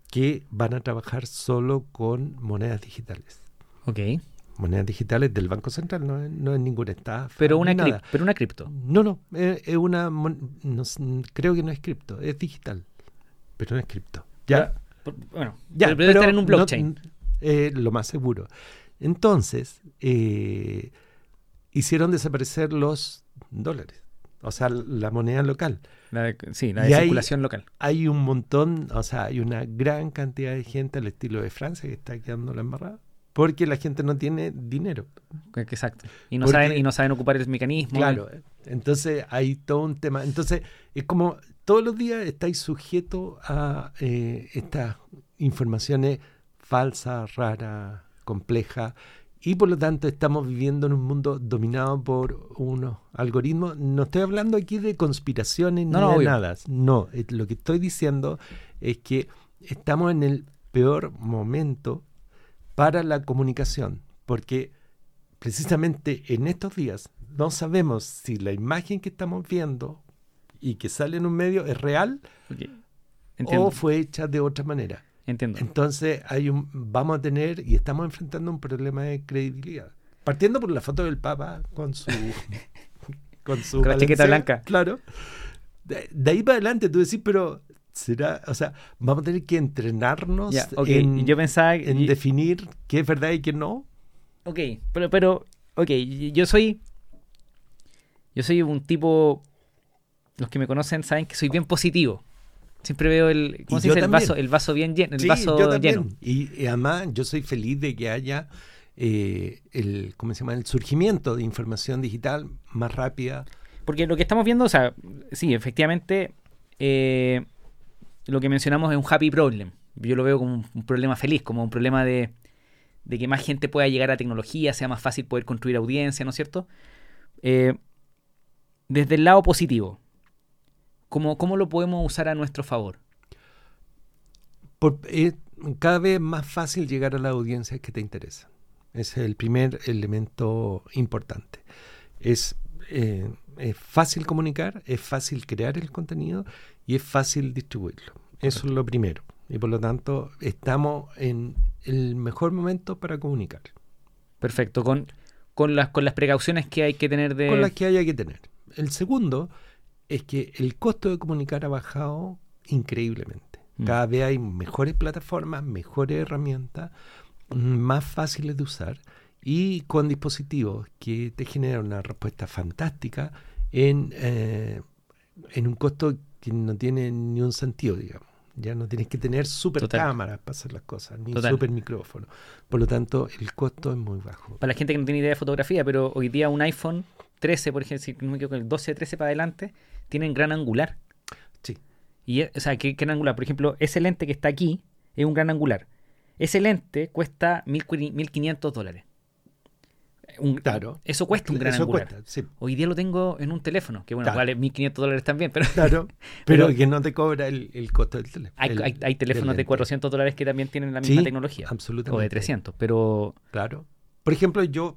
S1: que van a trabajar solo con monedas digitales.
S2: Ok.
S1: Monedas digitales del Banco Central, no, no es ninguna estafa.
S2: Pero una,
S1: nada.
S2: pero una cripto.
S1: No, no, es, es una. no creo que no es cripto, es digital. Pero no es cripto. Ya,
S2: Bueno,
S1: ya,
S2: pero debe estar en un
S1: no-
S2: blockchain.
S1: eh, lo más seguro. Entonces, eh, hicieron desaparecer los dólares, o sea, la moneda local.
S2: La de- sí, la
S1: y
S2: de
S1: hay-
S2: circulación local.
S1: Hay un montón, o sea, hay una gran cantidad de gente al estilo de Francia que está quedando la embarrada, porque la gente no tiene dinero.
S2: Exacto. Y no,
S1: Porque-
S2: saben, y no saben ocupar el mecanismo.
S1: Claro, entonces hay todo un tema. Entonces, es como todos los días estáis sujetos a eh, estas informaciones falsas, raras, complejas, y por lo tanto estamos viviendo en un mundo dominado por unos algoritmos. No estoy hablando aquí de conspiraciones
S2: No,
S1: ni
S2: no,
S1: de nada. No, eh, lo que estoy diciendo es que estamos en el peor momento para la comunicación, porque precisamente en estos días no sabemos si la imagen que estamos viendo y que sale en un medio es real o fue hecha de otra manera.
S2: Entiendo.
S1: Entonces hay un, vamos a tener y estamos enfrentando un problema de credibilidad. Partiendo por la foto del Papa con su [laughs] con su
S2: Con la chaqueta blanca.
S1: Claro. De, de ahí para adelante tú decís, pero será, o sea, vamos a tener que entrenarnos en,
S2: yo pensaba
S1: en
S2: y-
S1: definir qué es verdad y qué no.
S2: Ok, pero, pero, ok, yo soy. Yo soy un tipo. Los que me conocen saben que soy bien positivo. Siempre veo el. ¿Cómo
S1: Y
S2: se
S1: yo
S2: dice? El vaso, el vaso bien lleno. El
S1: Sí,
S2: vaso
S1: yo
S2: lleno.
S1: Y, y además yo soy feliz de que haya eh, el, ¿cómo se llama? el surgimiento de información digital más rápida.
S2: Porque lo que estamos viendo, o sea, sí, efectivamente, eh, lo que mencionamos es un happy problem. Yo lo veo como un, un problema feliz, como un problema de, de que más gente pueda llegar a tecnología, sea más fácil poder construir audiencia, ¿no es cierto? Eh, desde el lado positivo, ¿cómo, ¿cómo lo podemos usar a nuestro favor?
S1: Por- es cada vez más fácil llegar a las audiencias que te interesan. Ese es el primer elemento importante. Es, eh, es fácil comunicar, es fácil crear el contenido y es fácil distribuirlo. Eso es lo primero. Y por lo tanto, estamos en el mejor momento para comunicar,
S2: Perfecto, con, con, las, con las precauciones que hay que tener de...
S1: con las que haya que tener. El segundo es que el costo de comunicar ha bajado increíblemente.
S2: Mm.
S1: Cada vez hay mejores plataformas, mejores herramientas, mm, más fáciles de usar y con dispositivos que te generan una respuesta fantástica en, eh, en un costo que no tiene ni un sentido, digamos. Ya no tienes que tener super
S2: Total.
S1: cámaras para hacer las cosas, ni
S2: Total.
S1: super micrófono. Por lo tanto, el costo es muy bajo.
S2: Para la gente que no tiene idea de fotografía, pero hoy día un iPhone 13, por ejemplo, si no me equivoco, el 12, 13 para adelante, tienen gran angular.
S1: Sí.
S2: Y, eh, o sea, ¿qué gran angular? Por ejemplo, ese lente que está aquí es un gran angular. Ese lente cuesta 1.500 1.500 dólares. Un-
S1: Claro.
S2: Eso cuesta un gran
S1: Eso
S2: angular.
S1: cuesta, sí.
S2: Hoy día lo tengo en un teléfono, que bueno,
S1: Claro.
S2: vale 1.500 dólares también, pero
S1: Claro, [laughs]
S2: Pero-
S1: pero, que no te cobra el, el costo del teléfono.
S2: hay,
S1: el-
S2: hay- teléfonos de
S1: lente.
S2: 400 dólares que también tienen la misma
S1: Sí,
S2: tecnología.
S1: absolutamente.
S2: O de 300, pero...
S1: Claro. Por ejemplo, yo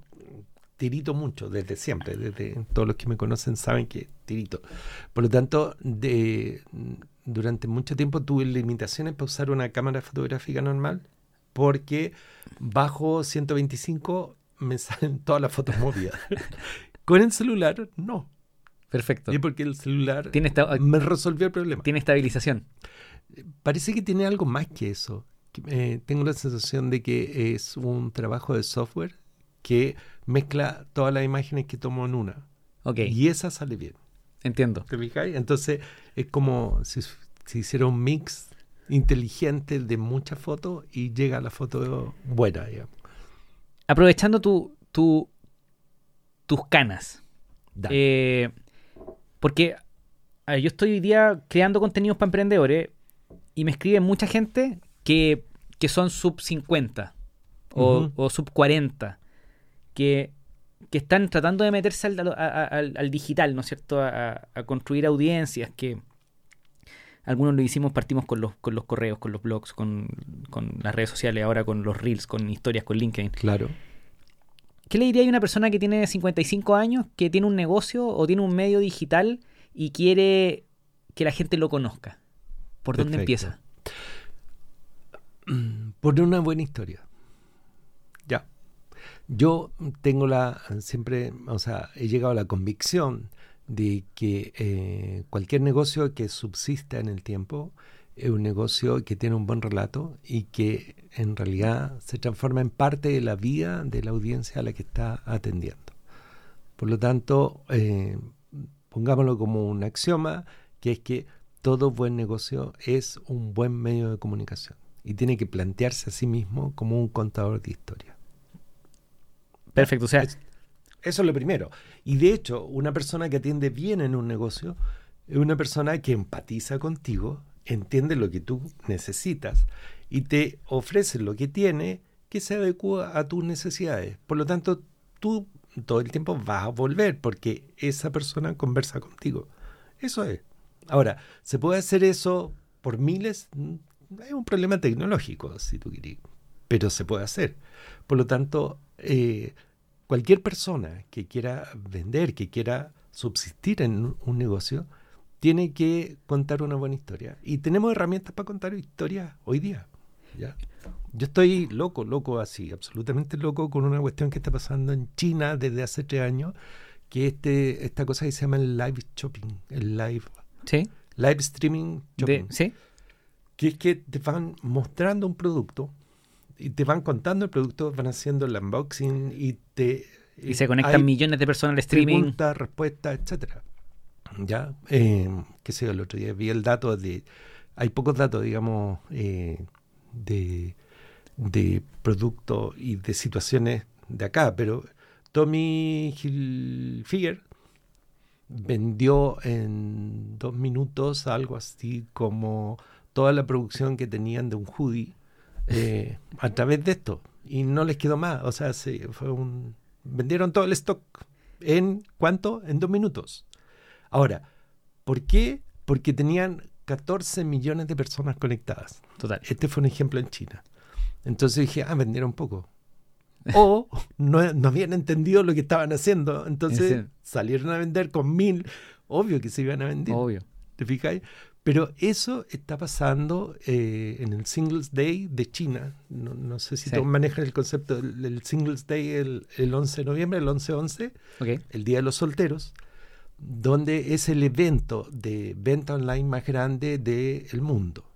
S1: tirito mucho desde siempre, desde todos los que me conocen saben que tirito. Por lo tanto, de, durante mucho tiempo tuve limitaciones para usar una cámara fotográfica normal porque bajo 125 me [laughs] salen todas las fotos movidas. Con el celular, no.
S2: Perfecto.
S1: Y porque el celular
S2: Tiene, esta-
S1: me resolvió el problema.
S2: tiene estabilización.
S1: Parece que tiene algo más que eso. Eh, tengo la sensación de que es un trabajo de software que mezcla todas las imágenes que tomo en una.
S2: Ok,
S1: Y esa sale bien.
S2: entiendo.
S1: ¿Te fijáis? Entonces es como si, si hiciera un mix inteligente de muchas fotos y llega la foto buena, digamos.
S2: Aprovechando tu, tu- tus canas. Eh, porque a ver, yo estoy hoy día creando contenidos para emprendedores y me escribe mucha gente que, que son sub 50 o,
S1: Ujú.
S2: o sub 40, que, que están tratando de meterse al, a- a- al- al digital, ¿no es cierto? A, a construir audiencias que algunos lo hicimos, partimos con los, con los correos, con los blogs, con, con las redes sociales, ahora con los reels, con historias, con LinkedIn.
S1: claro.
S2: ¿Qué le diría a una persona que tiene 55 años, que tiene un negocio o tiene un medio digital y quiere que la gente lo conozca? ¿Por dónde empieza?
S1: Por una buena historia. Yo tengo la, siempre, o sea, he llegado a la convicción de que eh, cualquier negocio que subsista en el tiempo es un negocio que tiene un buen relato y que en realidad se transforma en parte de la vida de la audiencia a la que está atendiendo. Por lo tanto, eh, pongámoslo como un axioma, que es que todo buen negocio es un buen medio de comunicación y tiene que plantearse a sí mismo como un contador de historia.
S2: Perfecto, o sea,
S1: Es- Eso es lo primero. Y de hecho, una persona que atiende bien en un negocio es una persona que empatiza contigo, entiende lo que tú necesitas y te ofrece lo que tiene que se adecua a tus necesidades. Por lo tanto, tú todo el tiempo vas a volver porque esa persona conversa contigo. Eso es. Ahora, ¿se puede hacer eso por miles? Es un problema tecnológico, si tú quieres, pero se puede hacer. Por lo tanto, eh, cualquier persona que quiera vender, que quiera subsistir en un negocio, tiene que contar una buena historia. Y tenemos herramientas para contar historias hoy día. ¿ya? Yo estoy loco, loco así, absolutamente loco con una cuestión que está pasando en China desde hace tres años, que este, esta cosa que se llama el live shopping, el live,
S2: ¿Sí?
S1: live streaming shopping,
S2: De- ¿Sí?
S1: que es que te van mostrando un producto y te van contando el producto, van haciendo el unboxing y te...
S2: Y se conectan millones de personas al streaming.
S1: Preguntas, respuestas, etcétera. Ya, eh, qué sé yo, el otro día vi el dato de, hay pocos datos, digamos, eh, de, de productos y de situaciones de acá, pero Tommy Hilfiger vendió en dos minutos algo así como toda la producción que tenían de un hoodie eh, a través de esto y no les quedó más, o sea, se, fue un vendieron todo el stock en cuánto? En dos minutos. Ahora, ¿por qué? Porque tenían 14 millones de personas conectadas.
S2: Total.
S1: Este fue un ejemplo en China. Entonces dije, ah, vendieron poco. [laughs] O no, no habían entendido lo que estaban haciendo. Entonces
S2: Sí.
S1: salieron a vender con mil. Obvio que se iban a vender.
S2: Obvio.
S1: ¿Te fijáis? Pero eso está pasando eh, en el Singles Day de China. No, no sé si
S2: Sí.
S1: tú manejas el concepto del, del Singles Day el, el 11 de noviembre, el 11-11,
S2: Ok.
S1: el Día de los Solteros, donde es el evento de venta online más grande del mundo.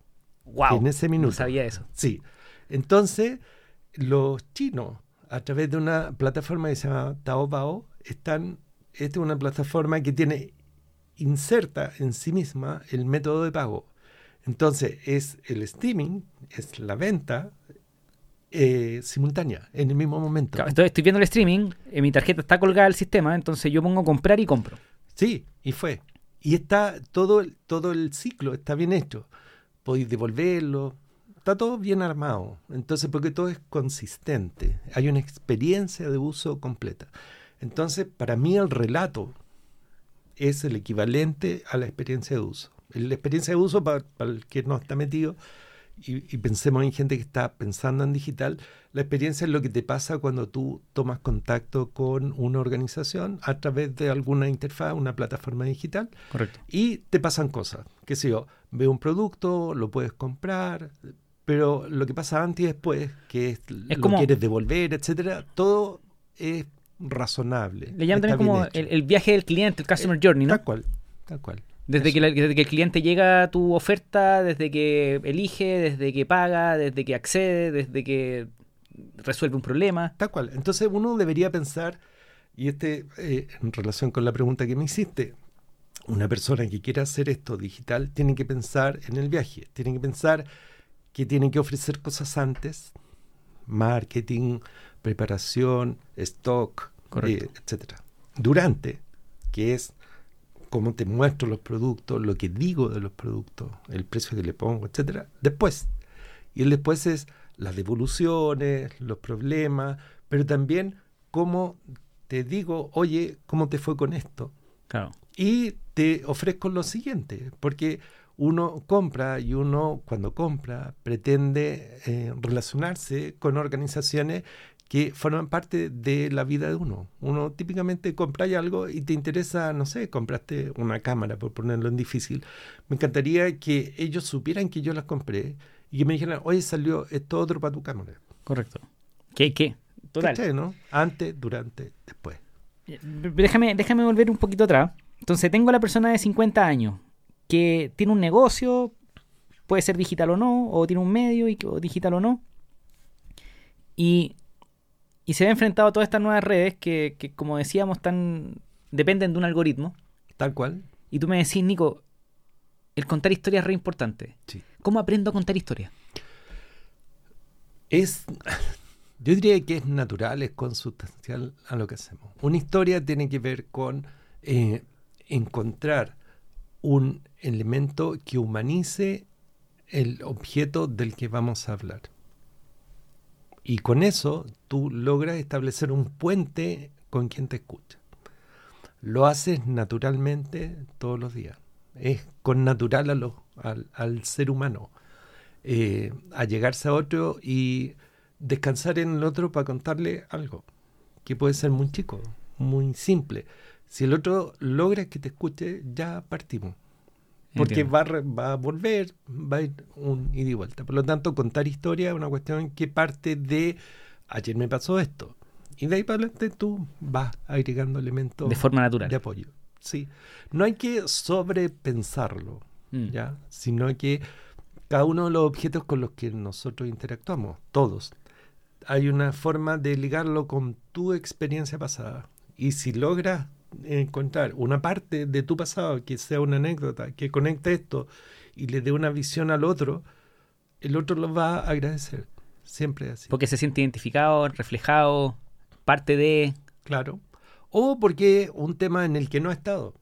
S2: Wow.
S1: En ese minuto.
S2: No sabía eso.
S1: Sí. Entonces, los chinos, a través de una plataforma que se llama Taobao, están. Esta es una plataforma que tiene inserta en sí misma el método de pago. Entonces, es el streaming, es la venta eh, simultánea, en el mismo momento.
S2: Claro, Entonces estoy viendo el streaming, eh, mi tarjeta está colgada al sistema, entonces yo pongo comprar y compro.
S1: Sí, y fue. Y está todo, el- todo el ciclo, está bien hecho. Podéis devolverlo, está todo bien armado. Entonces, porque todo es consistente. Hay una experiencia de uso completa. Entonces, para mí el relato es el equivalente a la experiencia de uso. La experiencia de uso, para, para el que no está metido, y, y pensemos en gente que está pensando en digital, la experiencia es lo que te pasa cuando tú tomas contacto con una organización a través de alguna interfaz, una plataforma digital,
S2: Correcto.
S1: y te pasan cosas. Que sé yo, veo un producto, lo puedes comprar, pero lo que pasa antes y después, que es, lo
S2: como-
S1: quieres devolver, etcétera, todo es razonable.
S2: Le llaman también como el, el viaje del cliente, el customer journey, ¿no?
S1: Tal cual, tal cual.
S2: Desde que, la- desde que el cliente llega a tu oferta, desde que elige, desde que paga, desde que accede, desde que resuelve un problema.
S1: Tal cual. Entonces uno debería pensar, y este eh, en relación con la pregunta que me hiciste, una persona que quiera hacer esto digital tiene que pensar en el viaje, tiene que pensar que tiene que ofrecer cosas antes, marketing, preparación, stock, eh, etcétera. Durante, que es cómo te muestro los productos, lo que digo de los productos, el precio que le pongo, etcétera. Después. Y el después es las devoluciones, los problemas, pero también cómo te digo, oye, ¿cómo te fue con esto?
S2: Claro.
S1: Y te ofrezco lo siguiente, porque uno compra y uno cuando compra pretende eh, relacionarse con organizaciones que forman parte de la vida de uno. Uno típicamente compra algo y te interesa, no sé, compraste una cámara, por ponerlo en difícil. Me encantaría que ellos supieran que yo las compré y que me dijeran, oye, salió esto otro para tu cámara.
S2: Correcto. ¿Qué? ¿Qué? Total.
S1: Antes, durante, después.
S2: Déjame, déjame volver un poquito atrás. Entonces, tengo a la persona de 50 años que tiene un negocio, puede ser digital o no, o tiene un medio y, o digital o no, y, y se ve enfrentado a todas estas nuevas redes que, que, como decíamos, están, dependen de un algoritmo.
S1: Tal cual.
S2: Y tú me decís, Nico, el contar historias es re importante.
S1: Sí.
S2: ¿Cómo aprendo a contar historias?
S1: Es, [laughs] yo diría que es natural, es consustancial a lo que hacemos. Una historia tiene que ver con eh, encontrar un elemento que humanice el objeto del que vamos a hablar. Y con eso tú logras establecer un puente con quien te escucha. Lo haces naturalmente todos los días. Es con natural al, al ser humano. Eh, a llegarse a otro y descansar en el otro para contarle algo. Que puede ser muy chico, muy simple. Si el otro logra que te escuche, ya partimos. Porque va va a volver, va a ir un ida y vuelta. Por lo tanto, contar historia es una cuestión que parte de ayer me pasó esto. Y de ahí para adelante tú vas agregando elementos
S2: De forma natural.
S1: de apoyo. Sí. No hay que sobrepensarlo,
S2: Mm.
S1: ¿ya? Sino que cada uno de los objetos con los que nosotros interactuamos, todos, hay una forma de ligarlo con tu experiencia pasada. Y si logras encontrar una parte de tu pasado que sea una anécdota, que conecte esto y le dé una visión al otro, el otro lo va a agradecer. Siempre así.
S2: Porque se siente identificado, reflejado, parte de...
S1: Claro. O porque un tema en el que no ha estado.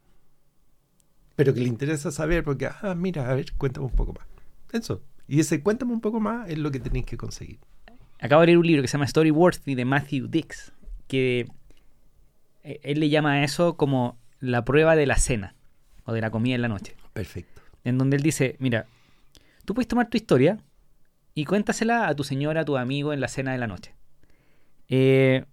S1: Pero que le interesa saber porque, ah, mira, a ver, cuéntame un poco más. Eso. Y ese cuéntame un poco más es lo que tenéis que conseguir.
S2: Acabo de leer un libro que se llama Storyworthy de Matthew Dix, que él le llama a eso como la prueba de la cena o de la comida en la noche.
S1: Perfecto.
S2: En donde él dice, mira, tú puedes tomar tu historia y cuéntasela a tu señora, a tu amigo en la cena de la noche. Eh,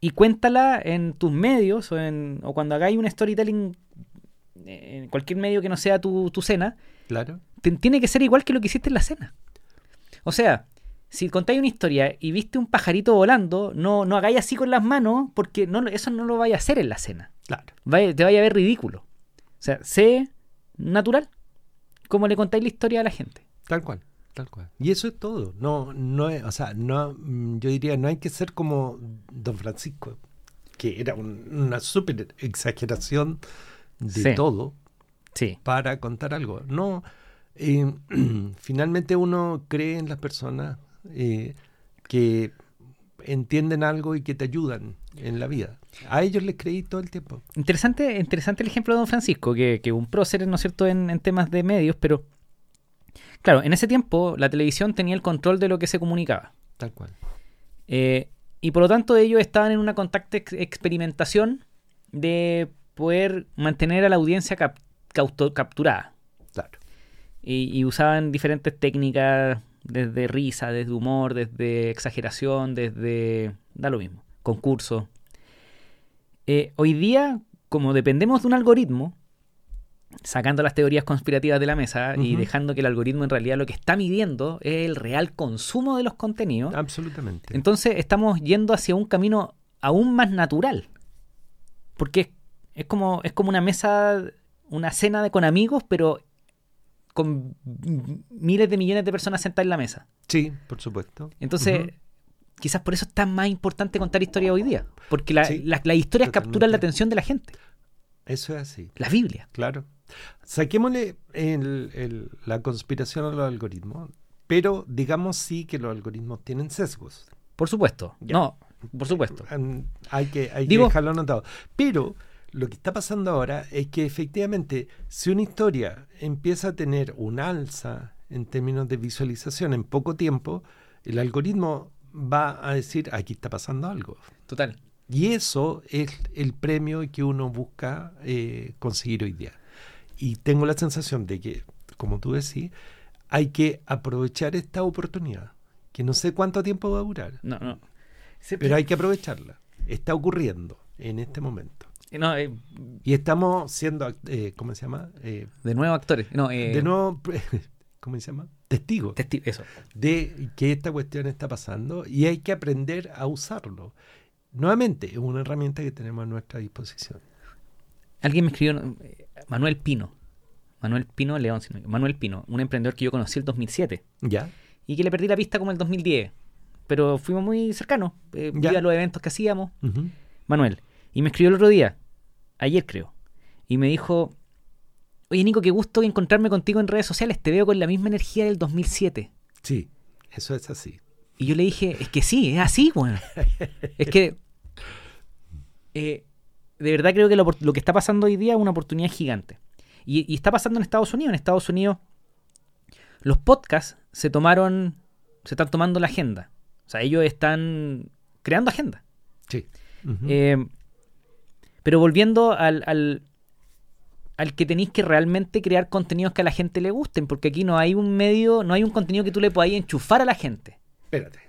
S2: y cuéntala en tus medios o, en, o cuando hagáis un storytelling eh, en cualquier medio que no sea tu, tu cena,
S1: Claro.
S2: te- tiene que ser igual que lo que hiciste en la cena. O sea, si contáis una historia y viste un pajarito volando, no, no hagáis así con las manos porque no, eso no lo vais a hacer en la cena.
S1: Claro.
S2: Vaya- te vaya a ver ridículo. O sea, sé natural como le contáis la historia a la gente.
S1: Tal cual. Tal cual. Y eso es todo. No, no es, o sea, no, yo diría, no hay que ser como Don Francisco, que era un- una súper exageración de
S2: Sí.
S1: todo.
S2: Sí.
S1: para contar algo. No, eh, [clears throat] finalmente uno cree en las personas eh, que entienden algo y que te ayudan en la vida. A ellos les creí todo el tiempo.
S2: Interesante, interesante el ejemplo de Don Francisco, que, que un prócer, ¿no es cierto?, en, en temas de medios, pero claro, en ese tiempo la televisión tenía el control de lo que se comunicaba.
S1: Tal cual.
S2: Eh, y por lo tanto ellos estaban en una contacta ex- experimentación de poder mantener a la audiencia cap- capturada.
S1: Claro.
S2: Y, y usaban diferentes técnicas, desde risa, desde humor, desde exageración, desde... da lo mismo, concurso. Eh, hoy día, como dependemos de un algoritmo, sacando las teorías conspirativas de la mesa y dejando que el algoritmo en realidad lo que está midiendo es el real consumo de los contenidos,
S1: Absolutamente.
S2: entonces estamos yendo hacia un camino aún más natural. Porque es, es como, es como una mesa, una cena de, con amigos, pero con miles de millones de personas sentadas en la mesa.
S1: sí, por supuesto.
S2: Entonces, quizás por eso es tan más importante contar historias hoy día. Porque la-
S1: Sí,
S2: la- las historias capturan la atención de la gente.
S1: Eso es así.
S2: La Biblia.
S1: Claro. Saquémosle el- el- la conspiración a los algoritmos, pero digamos sí que los algoritmos tienen sesgos.
S2: Por supuesto.
S1: Ya.
S2: No, por supuesto.
S1: Mm, Hay que, hay que dejarlo anotado. Pero lo que está pasando ahora es que efectivamente, si una historia empieza a tener un alza en términos de visualización en poco tiempo, el algoritmo va a decir, aquí está pasando algo.
S2: Total.
S1: Y eso es el premio que uno busca eh, conseguir hoy día. Y tengo la sensación de que, como tú decís, hay que aprovechar esta oportunidad, que no sé cuánto tiempo va a durar.
S2: No, no.
S1: Pero hay que aprovecharla. Está ocurriendo en este momento.
S2: No, eh,
S1: Y estamos siendo, eh, ¿cómo se llama? Eh,
S2: de nuevo actores. No,
S1: de nuevo, [laughs] ¿cómo se llama? Testigos
S2: testi- eso.
S1: de que esta cuestión está pasando y hay que aprender a usarlo. Nuevamente, es una herramienta que tenemos a nuestra disposición.
S2: Alguien me escribió, Manuel Pino. Manuel Pino León, Manuel Pino, un emprendedor que yo conocí el 2007
S1: ¿Ya?
S2: y que le perdí la pista como el 2010. Pero fuimos muy cercanos. Iba a los eventos que hacíamos. Manuel. Y me escribió el otro día, ayer creo, y me dijo, oye Nico, qué gusto encontrarme contigo en redes sociales, te veo con la misma energía del 2007.
S1: Sí, eso es así.
S2: Y yo le dije, es que sí, es así, weón. es que [laughs] eh, de verdad creo que lo, lo que está pasando hoy día es una oportunidad gigante. Y, y está pasando en Estados Unidos. En Estados Unidos los podcasts se tomaron se están tomando la agenda. O sea, ellos están creando agenda.
S1: Sí.
S2: Eh, pero volviendo al, al, al que tenéis que realmente crear contenidos que a la gente le gusten, porque aquí no hay un medio, no hay un contenido que tú le podáis enchufar a la gente.
S1: Espérate.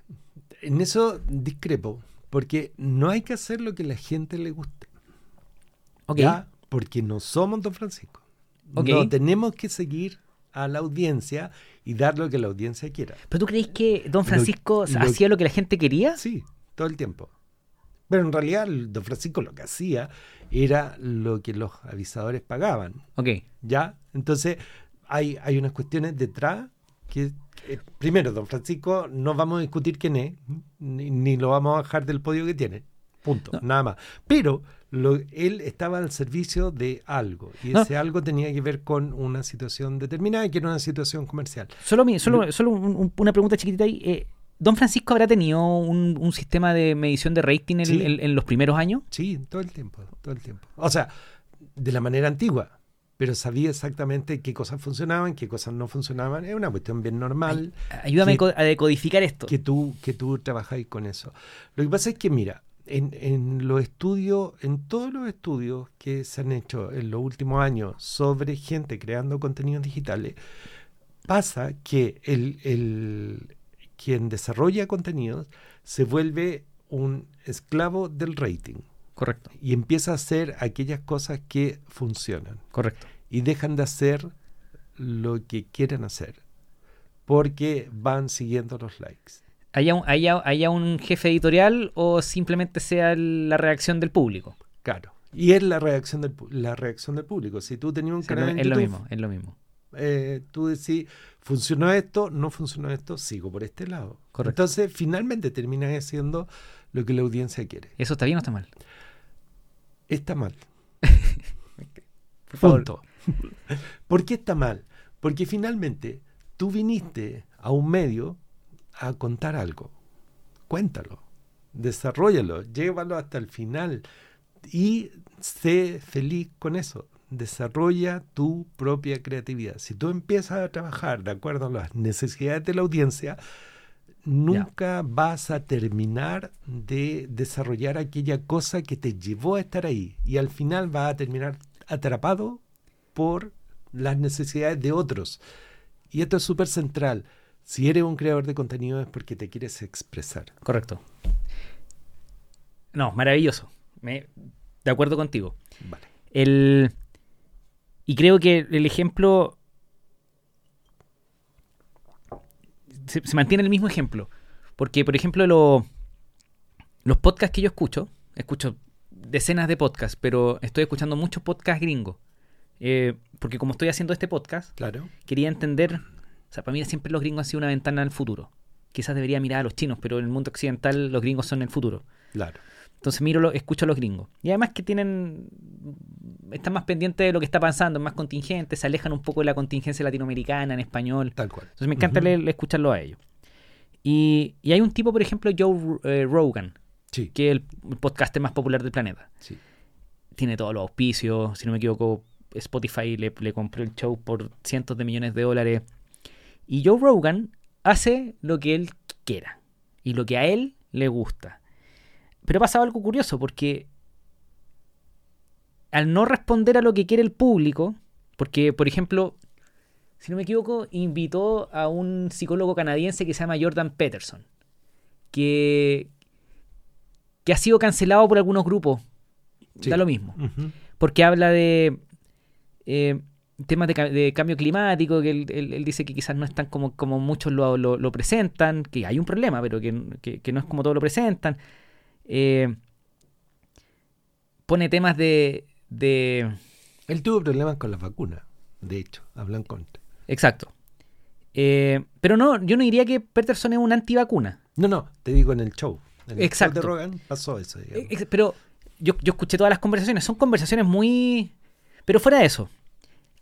S1: En eso discrepo, porque no hay que hacer lo que a la gente le guste.
S2: Ok.
S1: ¿ya? Porque no somos Don Francisco.
S2: Ok.
S1: No tenemos que seguir a la audiencia y dar lo que la audiencia quiera.
S2: ¿Pero tú creéis que Don
S1: Lo-
S2: Francisco
S1: lo-
S2: hacía lo que la gente quería?
S1: Sí, todo el tiempo. Pero en realidad Don Francisco lo que hacía era lo que los avisadores pagaban.
S2: Ok.
S1: ¿Ya? Entonces hay, hay unas cuestiones detrás que... eh, primero, Don Francisco no vamos a discutir quién es, ni, ni lo vamos a bajar del podio que tiene. Punto,
S2: No.
S1: nada más. Pero lo- él estaba al servicio de algo y
S2: No.
S1: ese algo tenía que ver con una situación determinada que era una situación comercial.
S2: Solo, mi- solo, solo un- un- una pregunta chiquitita ahí. eh, ¿Don Francisco habrá tenido un, un sistema de medición de rating en,
S1: Sí.
S2: en- en los primeros años?
S1: Sí, todo el tiempo, todo el tiempo. O sea, de la manera antigua, pero sabía exactamente qué cosas funcionaban, qué cosas no funcionaban. Es una cuestión bien normal
S2: Ayúdame a decodificar esto.
S1: que tú, que tú trabajáis con eso. Lo que pasa es que, mira, en, en los estudios, en todos los estudios que se han hecho en los últimos años sobre gente creando contenidos digitales, pasa que el, el- quien desarrolla contenidos se vuelve un esclavo del rating
S2: Correcto,
S1: y empieza a hacer aquellas cosas que funcionan
S2: correcto.
S1: y dejan de hacer lo que quieren hacer porque van siguiendo los likes.
S2: ¿Haya un, haya, haya un jefe editorial o simplemente sea la reacción del público?
S1: Claro. Y es la reacción del, la reacción del público. Si tú tenías un
S2: Sí,
S1: canal en
S2: es lo
S1: YouTube,
S2: mismo, es lo mismo.
S1: Eh, tú decís, funcionó esto, no funcionó esto, sigo por este lado.
S2: Correcto.
S1: Entonces, finalmente terminas haciendo lo que la audiencia quiere.
S2: ¿Eso está bien o está mal?
S1: Está mal. [laughs]
S2: Por.
S1: Punto. [laughs] ¿Por qué está mal? Porque finalmente tú viniste a un medio a contar algo. Cuéntalo, desarrollalo, llévalo hasta el final y sé feliz con eso. Desarrolla tu propia creatividad. Si tú empiezas a trabajar de acuerdo a las necesidades de la audiencia, nunca vas a terminar de desarrollar aquella cosa que te llevó a estar ahí. Y al final vas a terminar atrapado por las necesidades de otros. Y esto es súper central. Si eres un creador de contenido es porque te quieres expresar.
S2: Correcto. No, maravilloso. Me- de acuerdo contigo.
S1: Vale.
S2: El, y creo que el ejemplo se, se mantiene el mismo ejemplo. Porque, por ejemplo, lo- los podcasts que yo escucho, escucho decenas de podcasts, pero estoy escuchando muchos podcasts gringos. Eh, porque como estoy haciendo este podcast,
S1: Claro.
S2: quería entender, o sea, para mí siempre los gringos han sido una ventana al futuro. Quizás debería mirar a los chinos, pero en el mundo occidental los gringos son el futuro.
S1: Claro.
S2: Entonces miro, lo, escucho a los gringos. Y además que tienen. Están más pendientes de lo que está pasando, más contingentes, se alejan un poco de la contingencia latinoamericana en español.
S1: Tal cual.
S2: Entonces me encanta leer- escucharlo a ellos. Y, y hay un tipo, por ejemplo, Joe eh, Rogan,
S1: Sí.
S2: que es el, el podcaster más popular del planeta.
S1: sí.
S2: Tiene todos los auspicios, si no me equivoco, Spotify le, le compró el show por cientos de millones de dólares. Y Joe Rogan hace lo que él quiera y lo que a él le gusta. Pero ha pasado algo curioso porque al no responder a lo que quiere el público, porque por ejemplo, si no me equivoco, invitó a un psicólogo canadiense que se llama Jordan Peterson, que, que ha sido cancelado por algunos grupos.
S1: Sí.
S2: Da lo mismo porque habla de eh, temas de, ca- de cambio climático, que él, él- él dice que quizás no es tan como, como muchos lo, lo- lo presentan, que hay un problema, pero que, que- que no es como todos lo presentan. Eh, pone temas de, de...
S1: Él tuvo problemas con las vacunas, de hecho, hablan contra.
S2: Exacto. Eh, pero no, yo no diría que Peterson es un antivacuna.
S1: No, no, te digo en el show. En el
S2: Exacto.
S1: show de Rogan pasó eso, digamos.
S2: Eh, Pero yo, yo escuché todas las conversaciones. Son conversaciones muy... Pero fuera de eso.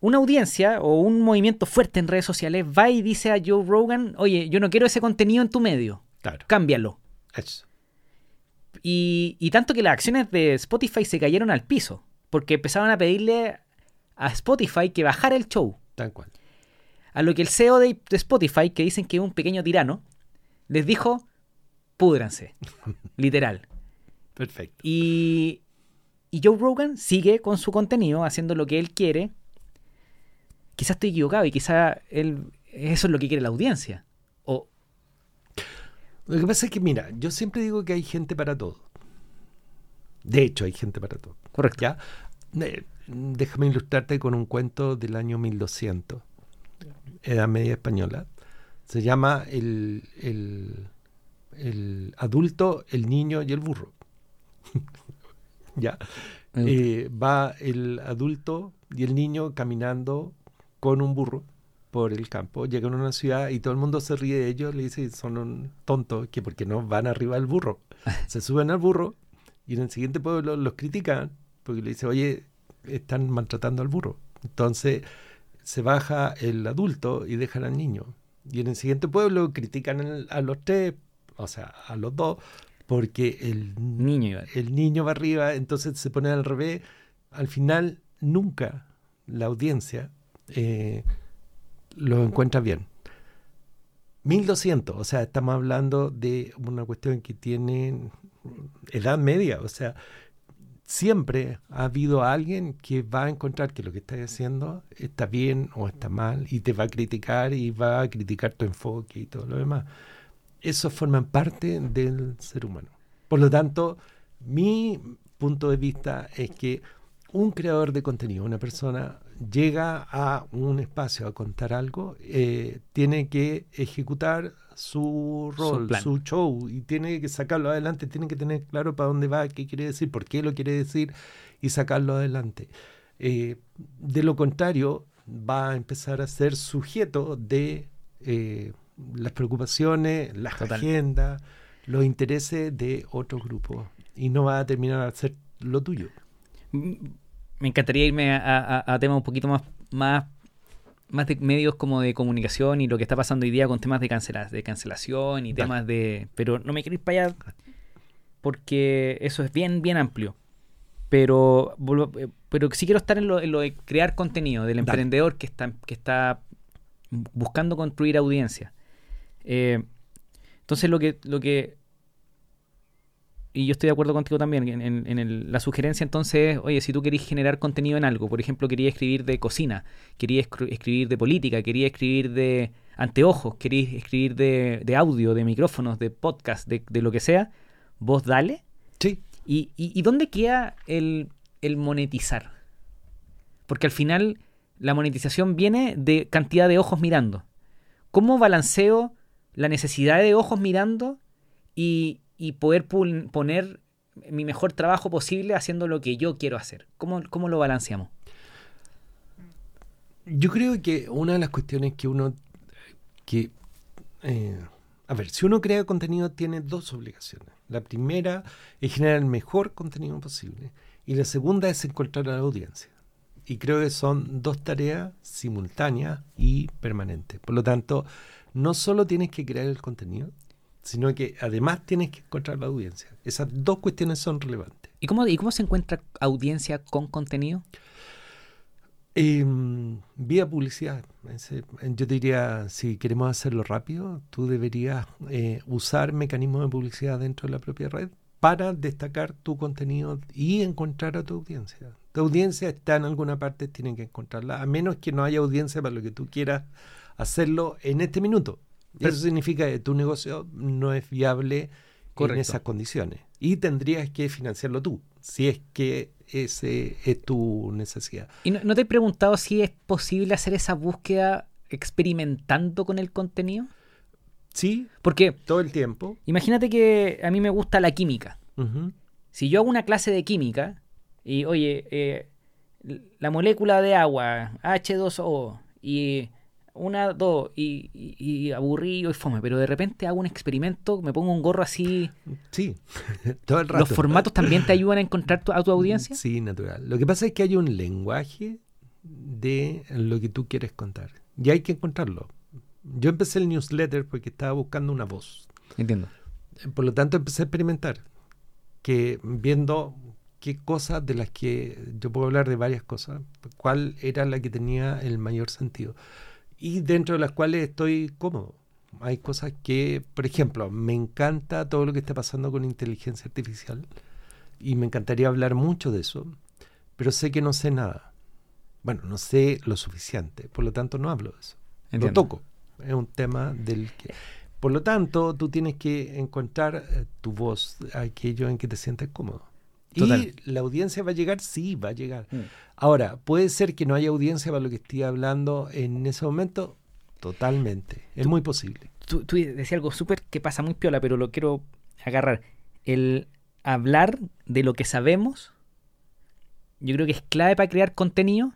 S2: Una audiencia o un movimiento fuerte en redes sociales va y dice a Joe Rogan, oye, yo no quiero ese contenido en tu medio.
S1: Claro.
S2: Cámbialo.
S1: Eso.
S2: Y, y tanto que las acciones de Spotify se cayeron al piso. Porque empezaban a pedirle a Spotify que bajara el show.
S1: Tal cual.
S2: A lo que el CEO de, de Spotify, que dicen que es un pequeño tirano, les dijo, púdranse, [laughs] literal.
S1: Perfecto.
S2: Y, y Joe Rogan sigue con su contenido, haciendo lo que él quiere. Quizás estoy equivocado y quizás él, eso es lo que quiere la audiencia.
S1: Lo que pasa es que, mira, yo siempre digo que hay gente para todo. De hecho, hay gente para todo.
S2: correcto.
S1: ¿Ya? Eh, déjame ilustrarte con un cuento del año 1200, Edad Media Española. Se llama el, el- el adulto, el niño y el burro. [laughs] ¿Ya? Eh, va el adulto y el niño caminando con un burro por el campo, llegan a una ciudad y todo el mundo se ríe de ellos, le dice son un tontos, que porque no van arriba del burro. [laughs] Se suben al burro y en el siguiente pueblo los critican porque le dice, oye, están maltratando al burro. Entonces se baja el adulto y dejan al niño. Y en el siguiente pueblo critican al- a los tres, o sea, a los dos, porque el
S2: Niño iba.
S1: el niño va arriba, entonces se pone al revés. Al final, nunca la audiencia eh, lo encuentra bien. 1200, o sea, estamos hablando de una cuestión que tiene edad media, o sea, siempre ha habido alguien que va a encontrar que lo que estás haciendo está bien o está mal y te va a criticar y va a criticar tu enfoque y todo lo demás. Eso forma parte del ser humano. Por lo tanto, mi punto de vista es que un creador de contenido, una persona, llega a un espacio a contar algo, eh, tiene que ejecutar su rol, su show, y tiene que sacarlo adelante, tiene que tener claro para dónde va, qué quiere decir, por qué lo quiere decir, y sacarlo adelante. Eh, de lo contrario, va a empezar a ser sujeto de eh, las preocupaciones, las
S2: Total.
S1: agendas, los intereses de otro grupo, y no va a terminar a ser lo tuyo.
S2: Me encantaría irme a, a- a temas un poquito más, más, más de medios como de comunicación y lo que está pasando hoy día con temas de, cancela, de cancelación y
S1: Dale.
S2: temas de... Pero no me quiero ir para allá porque eso es bien, bien amplio. Pero, eh, pero sí quiero estar en lo, en lo de crear contenido, del
S1: Dale.
S2: emprendedor que está, que está buscando construir audiencia. Eh, entonces lo que, lo que y yo estoy de acuerdo contigo también en, en- en el- la sugerencia entonces es, oye, si tú querés generar contenido en algo, por ejemplo, quería escribir de cocina, quería escri- escribir de política, quería escribir de anteojos, quería escribir de, de audio, de micrófonos, de podcast, de, de lo que sea, vos dale.
S1: Sí,
S2: ¿Y, y, y dónde queda el, el monetizar? Porque al final la monetización viene de cantidad de ojos mirando. ¿Cómo balanceo la necesidad de ojos mirando y, y poder poner mi mejor trabajo posible haciendo lo que yo quiero hacer? ¿Cómo, cómo lo balanceamos?
S1: Yo creo que una de las cuestiones que uno que eh, a ver, si uno crea contenido tiene dos obligaciones. La primera es generar el mejor contenido posible y la segunda es encontrar a la audiencia. Y creo que son dos tareas simultáneas y permanentes. Por lo tanto, no solo tienes que crear el contenido, sino que además tienes que encontrar la audiencia. Esas dos cuestiones son relevantes.
S2: ¿Y cómo, ¿Y cómo se encuentra audiencia con contenido?
S1: Eh, vía publicidad. Yo diría, si queremos hacerlo rápido, tú deberías eh, usar mecanismos de publicidad dentro de la propia red para destacar tu contenido y encontrar a tu audiencia. Tu audiencia está en alguna parte, tienen que encontrarla, a menos que no haya audiencia para lo que tú quieras hacerlo en este minuto.
S2: Pero-
S1: Eso significa que tu negocio no es viable
S2: Correcto.
S1: en esas condiciones y tendrías que financiarlo tú, si es que ese es tu necesidad.
S2: ¿Y no, no te he preguntado si es posible hacer esa búsqueda experimentando con el contenido?
S1: Sí,
S2: Porque
S1: todo el tiempo.
S2: imagínate que a mí me gusta la química. Si yo hago una clase de química y, oye, eh, la molécula de agua, H2O, y una, dos, y, y- y aburrido y fome, pero de repente hago un experimento, me pongo un gorro así.
S1: Sí, [laughs] todo el rato.
S2: ¿Los formatos también te ayudan a encontrar tu- a tu audiencia?
S1: Sí, natural. Lo que pasa es que hay un lenguaje de lo que tú quieres contar. Y hay que encontrarlo. Yo empecé el newsletter porque estaba buscando una voz.
S2: Entiendo.
S1: Por lo tanto, empecé a experimentar. Que viendo qué cosas de las que yo puedo hablar de varias cosas, cuál era la que tenía el mayor sentido. Y dentro de las cuales estoy cómodo. Hay cosas que, por ejemplo, me encanta todo lo que está pasando con inteligencia artificial y me encantaría hablar mucho de eso, pero sé que no sé nada. Bueno, no sé lo suficiente, por lo tanto no hablo de eso.
S2: Entiendo.
S1: Lo toco. Es un tema del que... Por lo tanto, tú tienes que encontrar eh, tu voz, aquello en que te sientes cómodo.
S2: Total.
S1: Y la audiencia va a llegar, sí, va a llegar.
S2: Mm.
S1: Ahora, puede ser que no haya audiencia para lo que estoy hablando en ese momento, totalmente. Es muy posible.
S2: Tú, tú decías algo súper que pasa muy piola, pero lo quiero agarrar. El hablar de lo que sabemos, yo creo que es clave para crear contenido,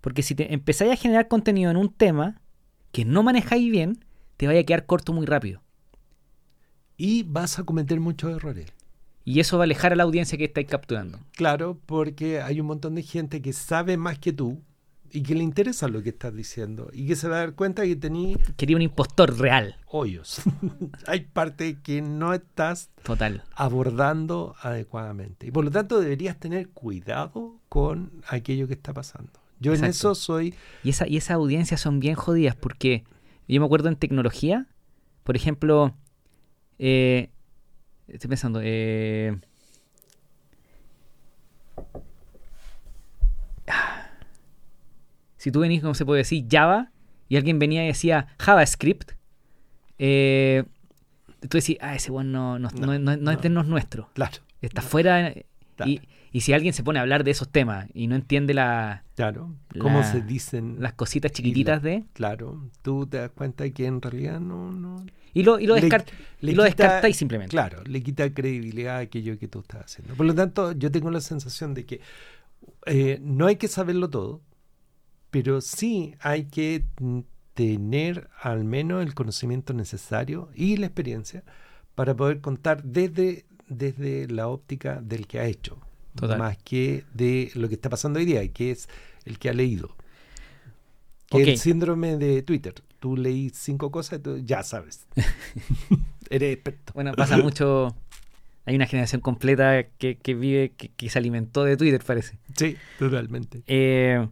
S2: porque si te empezáis a generar contenido en un tema que no manejáis bien, te vaya a quedar corto muy rápido.
S1: Y vas a cometer muchos errores.
S2: Y eso va a alejar a la audiencia que estáis capturando.
S1: Claro, porque hay un montón de gente que sabe más que tú y que le interesa lo que estás diciendo y que se va a dar cuenta que tenés
S2: Quería un impostor real.
S1: hoyos. [laughs] hay parte que no estás
S2: Total.
S1: abordando adecuadamente. Y por lo tanto deberías tener cuidado con aquello que está pasando. Yo en eso soy...
S2: Y esa, y esas audiencias son bien jodidas porque yo me acuerdo en tecnología, por ejemplo, eh, estoy pensando, eh, ah, si tú venís, como se puede decir, Java, y alguien venía y decía JavaScript, eh, tú decís, ah, ese one no, no,
S1: No,
S2: no- no es de los nuestros,
S1: Claro,
S2: está fuera.
S1: Claro.
S2: Y, y si alguien se pone a hablar de esos temas y no entiende la-
S1: claro. ¿Cómo
S2: La-
S1: se dicen?
S2: las cositas chiquititas de...
S1: Claro, tú te das cuenta que en realidad no... no
S2: Y lo, y lo,
S1: Le-
S2: descart-
S1: le
S2: y lo
S1: quita-
S2: descartáis simplemente.
S1: Claro, le quita credibilidad a aquello que tú estás haciendo. Por lo tanto, yo tengo la sensación de que eh, no hay que saberlo todo, pero sí hay que tener al menos el conocimiento necesario y la experiencia para poder contar desde, desde la óptica del que ha hecho,
S2: Total.
S1: más que de lo que está pasando hoy día, que es el que ha leído. Que el síndrome de Twitter. Tú leí cinco cosas y tú ya sabes. [laughs] Eres experto.
S2: Bueno, pasa mucho. Hay una generación completa que, que vive, que, que se alimentó de Twitter, parece.
S1: Sí, totalmente.
S2: Eh,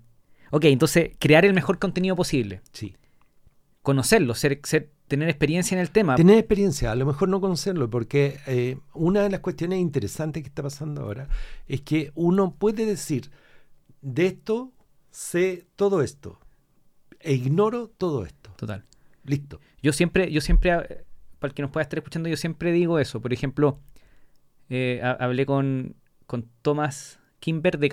S2: ok, entonces, crear el mejor contenido posible.
S1: Sí.
S2: Conocerlo, ser, ser- tener experiencia en el tema.
S1: Tener experiencia, a lo mejor no conocerlo, porque eh, una de las cuestiones interesantes que está pasando ahora es que uno puede decir, de esto sé todo esto, e ignoro todo esto.
S2: Total.
S1: Listo.
S2: Yo siempre, yo siempre, eh, para el que nos pueda estar escuchando, yo siempre digo eso. Por ejemplo, eh, ha- hablé con, con Thomas Kimber de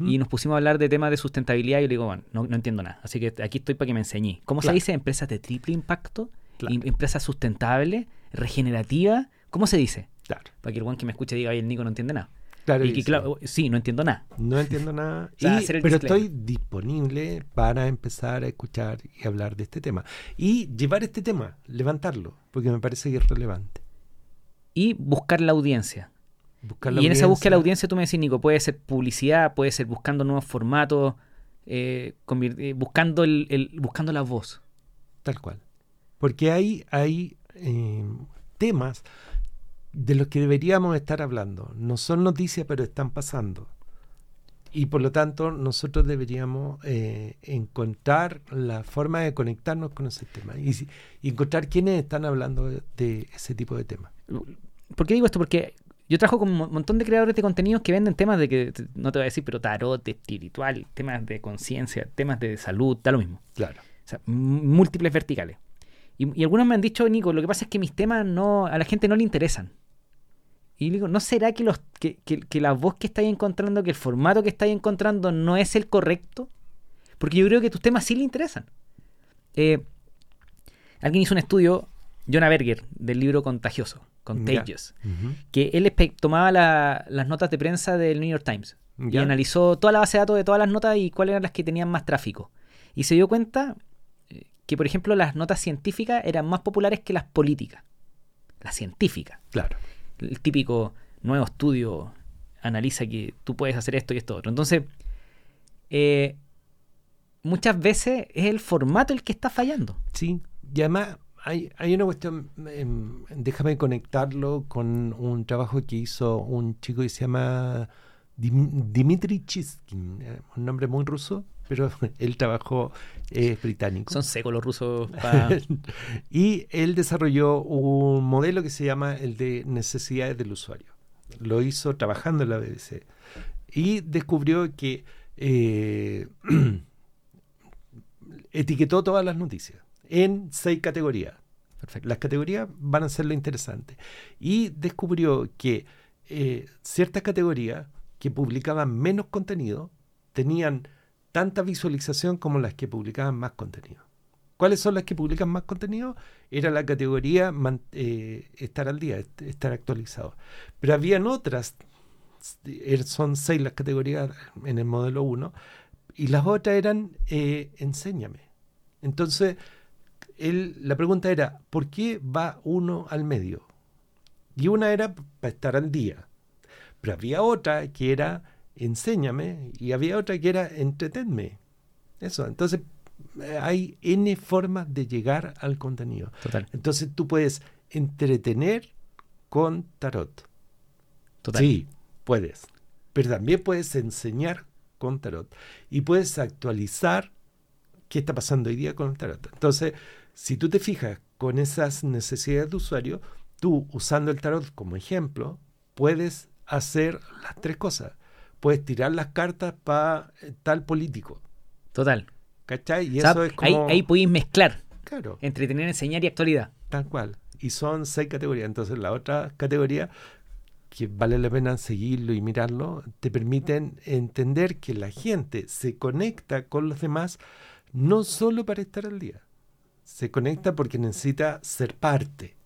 S2: Y nos pusimos a hablar de temas de sustentabilidad y yo le digo, bueno, no, no entiendo nada. Así que aquí estoy para que me enseñé. ¿Cómo se
S1: Claro.
S2: dice? ¿Empresas de triple impacto?
S1: Claro.
S2: Em- ¿Empresas sustentables? ¿Regenerativas? ¿Cómo se dice?
S1: Claro.
S2: Para que el one que me escuche diga, oye, el Nico no entiende nada.
S1: Claro,
S2: y que
S1: sí.
S2: claro, sí, no entiendo nada.
S1: No entiendo nada. [laughs] Y- pero estoy disponible para empezar a escuchar y hablar de este tema. Y llevar este tema, levantarlo, porque me parece que es relevante.
S2: Y buscar la audiencia.
S1: Buscar la
S2: y en esa búsqueda de la
S1: audiencia.
S2: tú me decís, Nico, puede ser publicidad, puede ser buscando nuevos formatos, eh, eh, buscando, el, el- buscando la voz.
S1: Tal cual. Porque hay, hay eh, temas de los que deberíamos estar hablando. No son noticias, pero están pasando. Y por lo tanto, nosotros deberíamos eh, encontrar la forma de conectarnos con ese tema y, y encontrar quiénes están hablando de, de ese tipo de temas.
S2: ¿Por qué digo esto? Porque yo trabajo con un mo- montón de creadores de contenidos que venden temas de que, no te voy a decir, pero tarot, espiritual, temas de conciencia, temas de salud, da lo mismo.
S1: Claro.
S2: O sea, múltiples verticales. Y, y algunos me han dicho, Nico, lo que pasa es que mis temas no a la gente no le interesan. Y digo, ¿no será que, los, que, que- que la voz que estáis encontrando, que el formato que estáis encontrando no es el correcto? Porque yo creo que tus temas sí le interesan. Eh, alguien hizo un estudio, Jonah Berger, del libro Contagioso, Contagious, que él tomaba la- las notas de prensa del New York Times y analizó toda la base de datos de todas las notas y cuáles eran las que tenían más tráfico. Y se dio cuenta eh, que, por ejemplo, las notas científicas eran más populares que las políticas. Las científicas.
S1: Claro.
S2: El típico nuevo estudio analiza que tú puedes hacer esto y esto otro. Entonces, eh, muchas veces es el formato el que está fallando.
S1: Sí, y además hay, hay una cuestión, em, déjame conectarlo con un trabajo que hizo un chico que se llama Dim- Dmitry Chiskin, eh, un nombre muy ruso, pero [laughs] él trabajó, es británico.
S2: Son secos los rusos. pa- [laughs]
S1: y él desarrolló un modelo que se llama el de necesidades del usuario. Lo hizo trabajando en la BBC. Y descubrió que eh, [clears throat] etiquetó todas las noticias en seis categorías.
S2: Perfecto.
S1: Las categorías van a ser lo interesante. Y descubrió que eh, ciertas categorías que publicaban menos contenido tenían tanta visualización como las que publicaban más contenido. ¿Cuáles son las que publican más contenido? Era la categoría man- eh, estar al día, est- estar actualizado. Pero habían otras, er- son seis las categorías en el modelo 1, y las otras eran eh, enséñame. Entonces, él, la pregunta era, ¿por qué va uno al medio? Y una era para estar al día. Pero había otra que era enséñame y había otra que era entretenme. Eso, entonces eh, hay N formas de llegar al contenido.
S2: Total.
S1: Entonces tú puedes entretener con tarot.
S2: Total.
S1: Sí, puedes. Pero también puedes enseñar con tarot. Y puedes actualizar qué está pasando hoy día con el tarot. Entonces, si tú te fijas con esas necesidades de usuario, tú usando el tarot como ejemplo, puedes hacer las tres cosas. Puedes tirar las cartas para tal político.
S2: Total.
S1: ¿Cachai? Y
S2: O sea,
S1: eso es
S2: ahí,
S1: como...
S2: ahí podéis mezclar
S1: Claro.
S2: entretener, enseñar y actualidad.
S1: Tal cual. Y son seis categorías. Entonces, la otra categoría, que vale la pena seguirlo y mirarlo, te permiten entender que la gente se conecta con los demás no solo para estar al día. Se conecta porque necesita ser parte.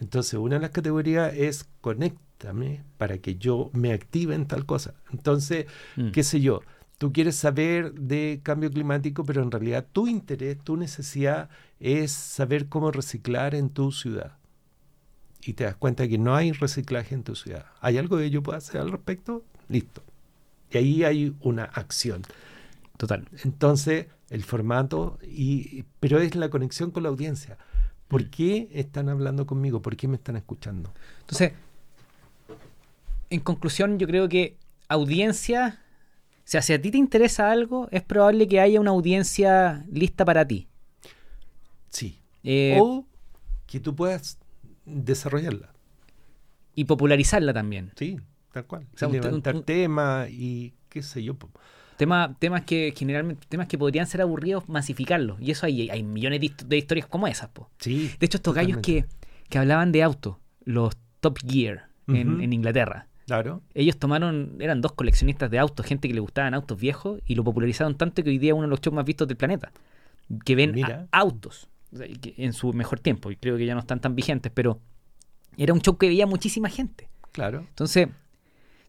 S1: Entonces, una de las categorías es conéctame para que yo me active en tal cosa. Entonces,
S2: Mm.
S1: qué sé yo, tú quieres saber de cambio climático, pero en realidad tu interés, tu necesidad es saber cómo reciclar en tu ciudad. Y te das cuenta que no hay reciclaje en tu ciudad. ¿Hay algo que yo pueda hacer al respecto? Listo. Y ahí hay una acción.
S2: Total.
S1: Entonces, el formato, y, pero es la conexión con la audiencia. ¿Por
S2: Mm.
S1: qué están hablando conmigo? ¿Por qué me están escuchando?
S2: Entonces, en conclusión, yo creo que audiencia, o sea, si a ti te interesa algo, es probable que haya una audiencia lista para ti.
S1: Sí.
S2: Eh,
S1: o que tú puedas desarrollarla.
S2: y popularizarla también.
S1: Sí, tal cual.
S2: O sea,
S1: Y levantar temas y qué sé yo.
S2: Tema- temas que generalmente, temas que podrían ser aburridos, masificarlos. Y eso hay, hay millones de, hist- de historias como esas, po.
S1: Sí.
S2: De hecho, estos gallos que, que hablaban de autos, los Top Gear en, en Inglaterra.
S1: Claro.
S2: Ellos tomaron, eran dos coleccionistas de autos, gente que le gustaban autos viejos, y lo popularizaron tanto que hoy día es uno de los shows más vistos del planeta. Que ven
S1: Mira.
S2: autos o sea, y que en su mejor tiempo, y creo que ya no están tan vigentes, pero era un show que veía muchísima gente.
S1: Claro.
S2: Entonces,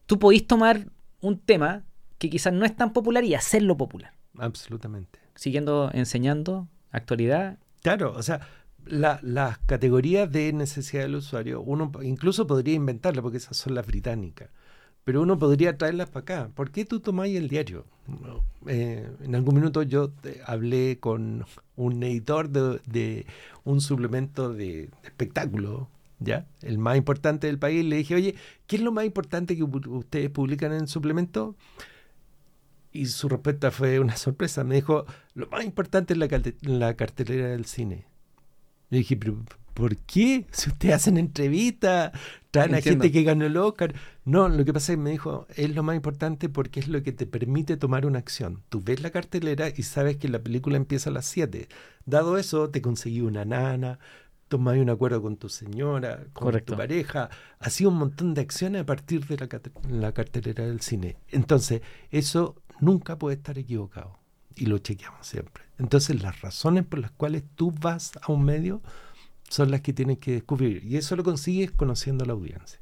S2: tú podís tomar un tema que quizás no es tan popular y hacerlo popular,
S1: Absolutamente.
S2: siguiendo enseñando actualidad.
S1: Claro, o sea, la- las categorías de necesidad del usuario, uno incluso podría inventarlas porque esas son las británicas, pero uno podría traerlas para acá. ¿Por qué tú tomáis el diario? Eh, en algún minuto yo hablé con un editor de, de un suplemento de espectáculo, ¿ya? El más importante del país. Le dije, oye, ¿qué es lo más importante que ustedes publican en el suplemento? Y su respuesta fue una sorpresa. Me dijo, lo más importante es la, la cartelera del cine. Yo dije, pero ¿por qué? Si ustedes hacen entrevistas, traen a gente que ganó el Oscar. No, lo que pasa es que me dijo, es lo más importante porque es lo que te permite tomar una acción. Tú ves la cartelera y sabes que la película empieza a las 7. Dado eso, te conseguí una nana, tomáis un acuerdo con tu señora, con
S2: Correcto.
S1: tu pareja. Hacía un montón de acciones a partir de la, la cartelera del cine. Entonces, eso nunca puede estar equivocado. Y lo chequeamos siempre. Entonces, las razones por las cuales tú vas a un medio son las que tienes que descubrir. Y eso lo consigues conociendo a la audiencia.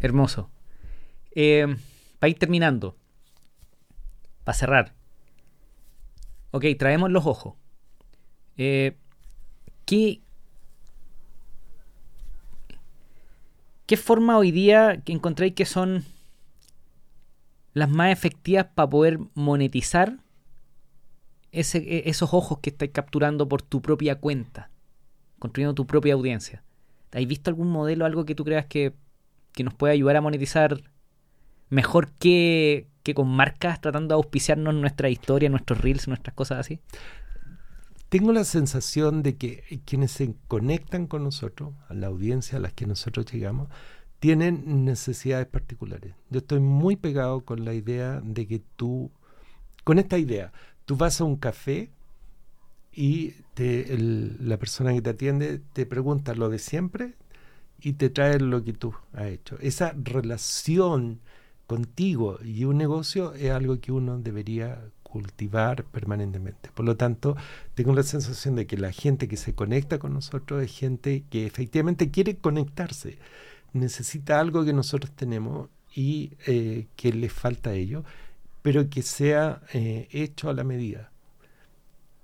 S2: Hermoso. Eh, para ir terminando, para cerrar. Ok, traemos los ojos. Eh, ¿qué, ¿Qué forma hoy día que encontráis que son las más efectivas para poder monetizar ese, e- esos ojos que estáis capturando por tu propia cuenta? Construyendo tu propia audiencia. ¿Has visto algún modelo, algo que tú creas que, que nos puede ayudar a monetizar mejor que, que con marcas tratando de auspiciarnos nuestra historia, nuestros reels, nuestras cosas así?
S1: Tengo la sensación de que quienes se conectan con nosotros, a la audiencia a la que nosotros llegamos, tienen necesidades particulares. Yo estoy muy pegado con la idea de que tú, con esta idea, tú vas a un café y la persona que te atiende te pregunta lo de siempre y te trae lo que tú has hecho. Esa relación contigo y un negocio es algo que uno debería cultivar permanentemente. Por lo tanto, tengo la sensación de que la gente que se conecta con nosotros es gente que efectivamente quiere conectarse, necesita algo que nosotros tenemos y eh, que les falta a ellos, pero que sea eh, hecho a la medida.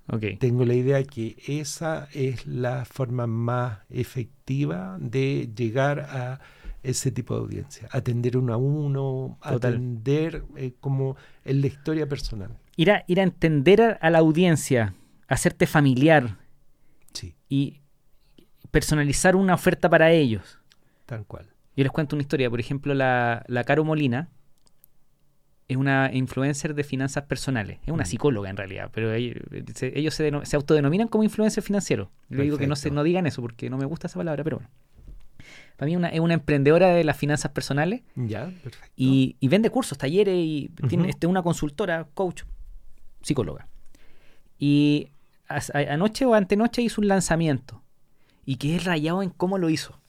S2: Ok.
S1: Tengo la idea que esa es la forma más efectiva de llegar a ese tipo de audiencia. Atender uno a uno,
S2: Total.
S1: atender eh, como en la historia personal.
S2: Ir a, ir a entender a, a la audiencia, hacerte familiar
S1: Sí,
S2: y personalizar una oferta para ellos.
S1: Tal cual.
S2: Yo les cuento una historia. Por ejemplo, la, la Caro Molina es una influencer de finanzas personales. Es una
S1: Mm.
S2: psicóloga en realidad, pero ellos se, ellos se, deno- se autodenominan como influencer financiero. Yo digo que no, se, no digan eso porque no me gusta esa palabra, pero bueno. Para mí una- es una emprendedora de las finanzas personales
S1: Ya, perfecto.
S2: y, y vende cursos, talleres y tiene este, una consultora, coach, psicóloga. Y a- anoche o antenoche hizo un lanzamiento y quedé rayado en cómo lo hizo.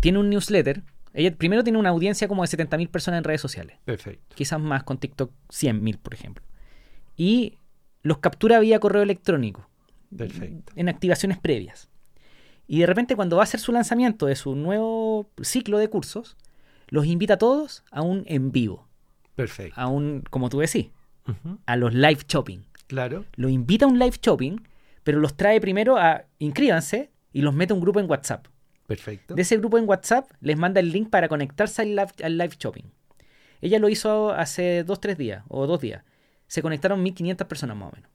S2: Tiene un newsletter. Ella primero tiene una audiencia como de 70.000 personas en redes sociales.
S1: Perfecto.
S2: Quizás más con TikTok 100.000, por ejemplo. Y los captura vía correo electrónico
S1: Perfecto.
S2: en activaciones previas. Y de repente cuando va a hacer su lanzamiento de su nuevo ciclo de cursos, los invita a todos a un en vivo,
S1: Perfecto.
S2: a un, como tú decís, a los live shopping.
S1: Claro.
S2: Los invita a un live shopping, pero los trae primero a inscríbanse y los mete a un grupo en WhatsApp.
S1: Perfecto.
S2: De ese grupo en WhatsApp les manda el link para conectarse al live, al live shopping. Ella lo hizo hace dos, tres días o dos días. Se conectaron 1500 personas más o menos.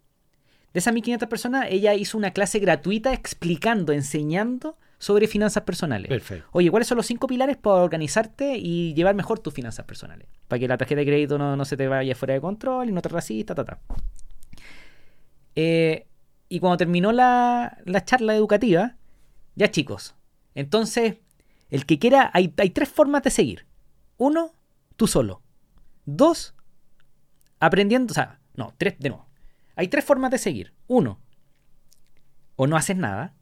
S2: De esas 1500 personas, ella hizo una clase gratuita explicando, enseñando sobre finanzas personales.
S1: Perfecto.
S2: Oye, ¿cuáles son los cinco pilares para organizarte y llevar mejor tus finanzas personales? Para que la tarjeta de crédito no, no se te vaya fuera de control y no te racista, ta, ta. Eh, y cuando terminó la, la charla educativa, ya chicos, entonces, el que quiera, hay, hay tres formas de seguir. Uno, tú solo. Dos, aprendiendo, o sea, no, tres, de nuevo. Hay tres formas de seguir. Uno, o no haces nada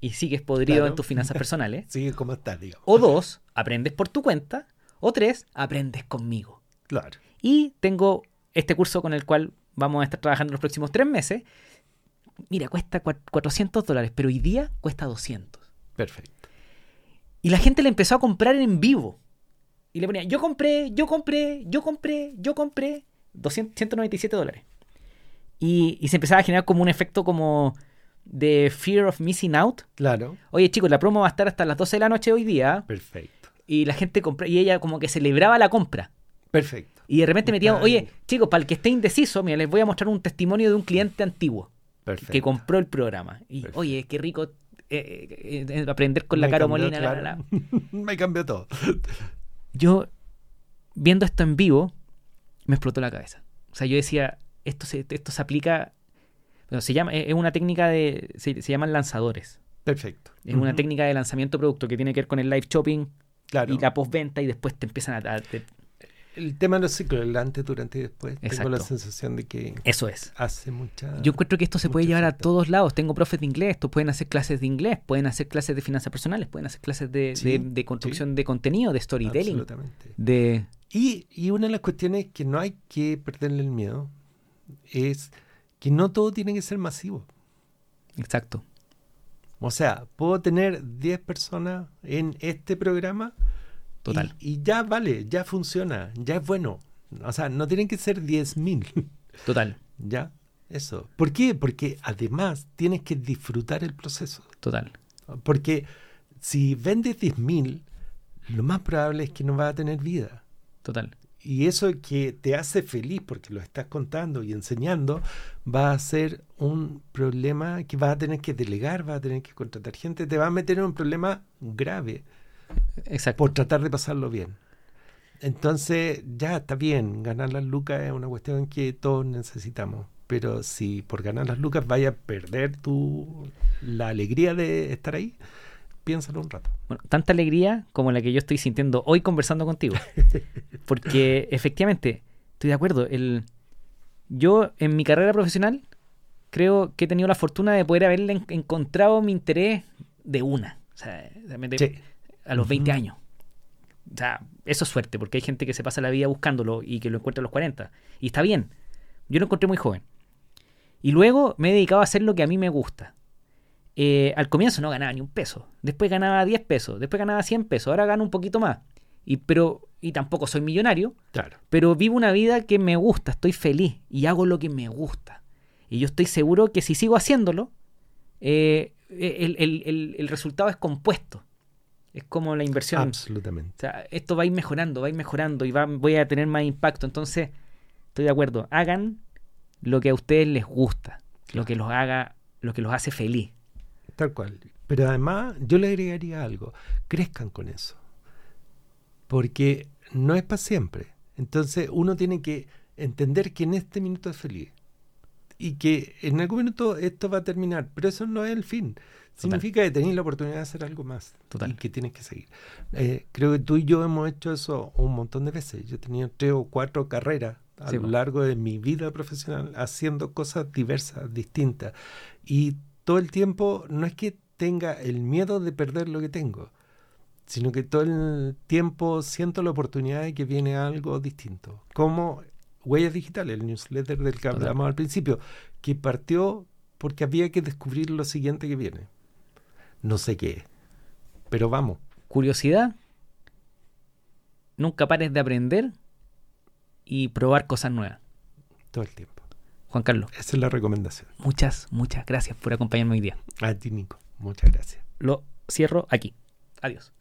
S2: y sigues podrido
S1: Claro.
S2: en tus finanzas [laughs] personales.
S1: Sigue como está, digamos.
S2: O dos, aprendes por tu cuenta. O tres, aprendes conmigo.
S1: Claro.
S2: Y tengo este curso con el cual vamos a estar trabajando los próximos tres meses. Mira, cuesta cua- 400 dólares, pero hoy día cuesta 200.
S1: Perfecto.
S2: Y la gente le empezó a comprar en vivo. Y le ponía, yo compré, yo compré, yo compré, yo compré. 200, 197 dólares. Y, y se empezaba a generar como un efecto como de fear of missing out.
S1: Claro.
S2: Oye chicos, la promo va a estar hasta las 12 de la noche hoy día.
S1: Perfecto.
S2: Y la gente compra, y ella como que celebraba la compra.
S1: Perfecto.
S2: Y de repente metía,
S1: Está
S2: oye, chicos, para el que esté indeciso, mira, les voy a mostrar un testimonio de un cliente antiguo
S1: Perfecto.
S2: que compró el programa. Y,
S1: Perfecto.
S2: oye, qué rico eh, eh, eh, aprender con la Caro Molina. la, la, la. [laughs]
S1: claro. Me cambió todo.
S2: Yo, viendo esto en vivo, me explotó la cabeza. O sea, yo decía, esto se, esto se aplica. Bueno, se llama, es una técnica de. Se, se llaman lanzadores.
S1: Perfecto.
S2: Es una técnica de lanzamiento de producto que tiene que ver con el live shopping
S1: Claro.
S2: y la postventa y después te empiezan a. a- te-
S1: El tema de los ciclos, el antes, durante y después. Tengo la sensación de que
S2: Eso es.
S1: hace mucha.
S2: Yo encuentro que esto se puede llevar a todos lados. Tengo profes de inglés, estos pueden hacer clases de inglés, pueden hacer clases de finanzas personales, pueden hacer clases de,
S1: Sí,
S2: de- de construcción de contenido, de storytelling,
S1: Absolutamente.
S2: de...
S1: Y, y una de las cuestiones que no hay que perderle el miedo es que no todo tiene que ser masivo.
S2: Exacto.
S1: O sea, puedo tener 10 personas en este programa
S2: Total.
S1: Y, ya vale, ya funciona, ya es bueno. O sea, no tienen que ser 10.000.
S2: Total. [laughs]
S1: ¿Ya? Eso. ¿Por qué? Porque además tienes que disfrutar el proceso.
S2: Total.
S1: Porque si vendes 10.000, lo más probable es que no va a tener vida.
S2: Total.
S1: Y eso que te hace feliz porque lo estás contando y enseñando, va a ser un problema que vas a tener que delegar, vas a tener que contratar gente, te va a meter en un problema grave
S2: Exacto.
S1: por tratar de pasarlo bien. Entonces, ya está bien, ganar las lucas es una cuestión que todos necesitamos. Pero si por ganar las lucas vaya a perder tu, la alegría de estar ahí, piénsalo un rato.
S2: Bueno, tanta alegría como la que yo estoy sintiendo hoy conversando contigo. [laughs] Porque efectivamente, estoy de acuerdo. El, yo en mi carrera profesional creo que he tenido la fortuna de poder haberle en- encontrado mi interés de una. O sea,
S1: Sí.
S2: A los 20
S1: Ujú.
S2: años. O sea, eso es suerte, porque hay gente que se pasa la vida buscándolo y que lo encuentra a los 40. Y está bien. Yo lo encontré muy joven. Y luego me he dedicado a hacer lo que a mí me gusta. Eh, al comienzo no ganaba ni un peso. Después ganaba 10 pesos. Después ganaba 100 pesos. Ahora gano un poquito más. Y, pero, y tampoco soy millonario.
S1: Claro.
S2: Pero vivo una vida que me gusta. Estoy feliz. Y hago lo que me gusta. Y yo estoy seguro que si sigo haciéndolo, eh, el, el- el- el resultado es compuesto. Es como la inversión.
S1: Absolutamente.
S2: O sea, esto va a ir mejorando, va a ir mejorando y va, voy a tener más impacto. Entonces, estoy de acuerdo. Hagan lo que a ustedes les gusta, lo que los haga, lo que los hace feliz.
S1: Tal cual. Pero además, yo le agregaría algo. Crezcan con eso. Porque no es para siempre. Entonces, uno tiene que entender que en este minuto es feliz. Y que en algún minuto esto va a terminar. Pero eso no es el fin. Significa que tenéis la oportunidad de hacer algo más.
S2: Total.
S1: Y que tienes que seguir. Eh, creo que tú y yo hemos hecho eso un montón de veces. Yo he tenido tres o cuatro carreras a
S2: Sí,
S1: lo largo de mi vida profesional haciendo cosas diversas, distintas. Y todo el tiempo no es que tenga el miedo de perder lo que tengo, sino que todo el tiempo siento la oportunidad de que viene algo distinto. Como Huellas Digitales, el newsletter del que
S2: Total.
S1: hablamos al principio, que partió porque había que descubrir lo siguiente que viene. No sé qué es, pero vamos.
S2: Curiosidad, nunca pares de aprender y probar cosas nuevas.
S1: Todo el tiempo.
S2: Juan Carlos,
S1: Esa es la recomendación.
S2: muchas, muchas gracias por acompañarme hoy día.
S1: A ti, Nico. Muchas gracias.
S2: Lo cierro aquí. Adiós.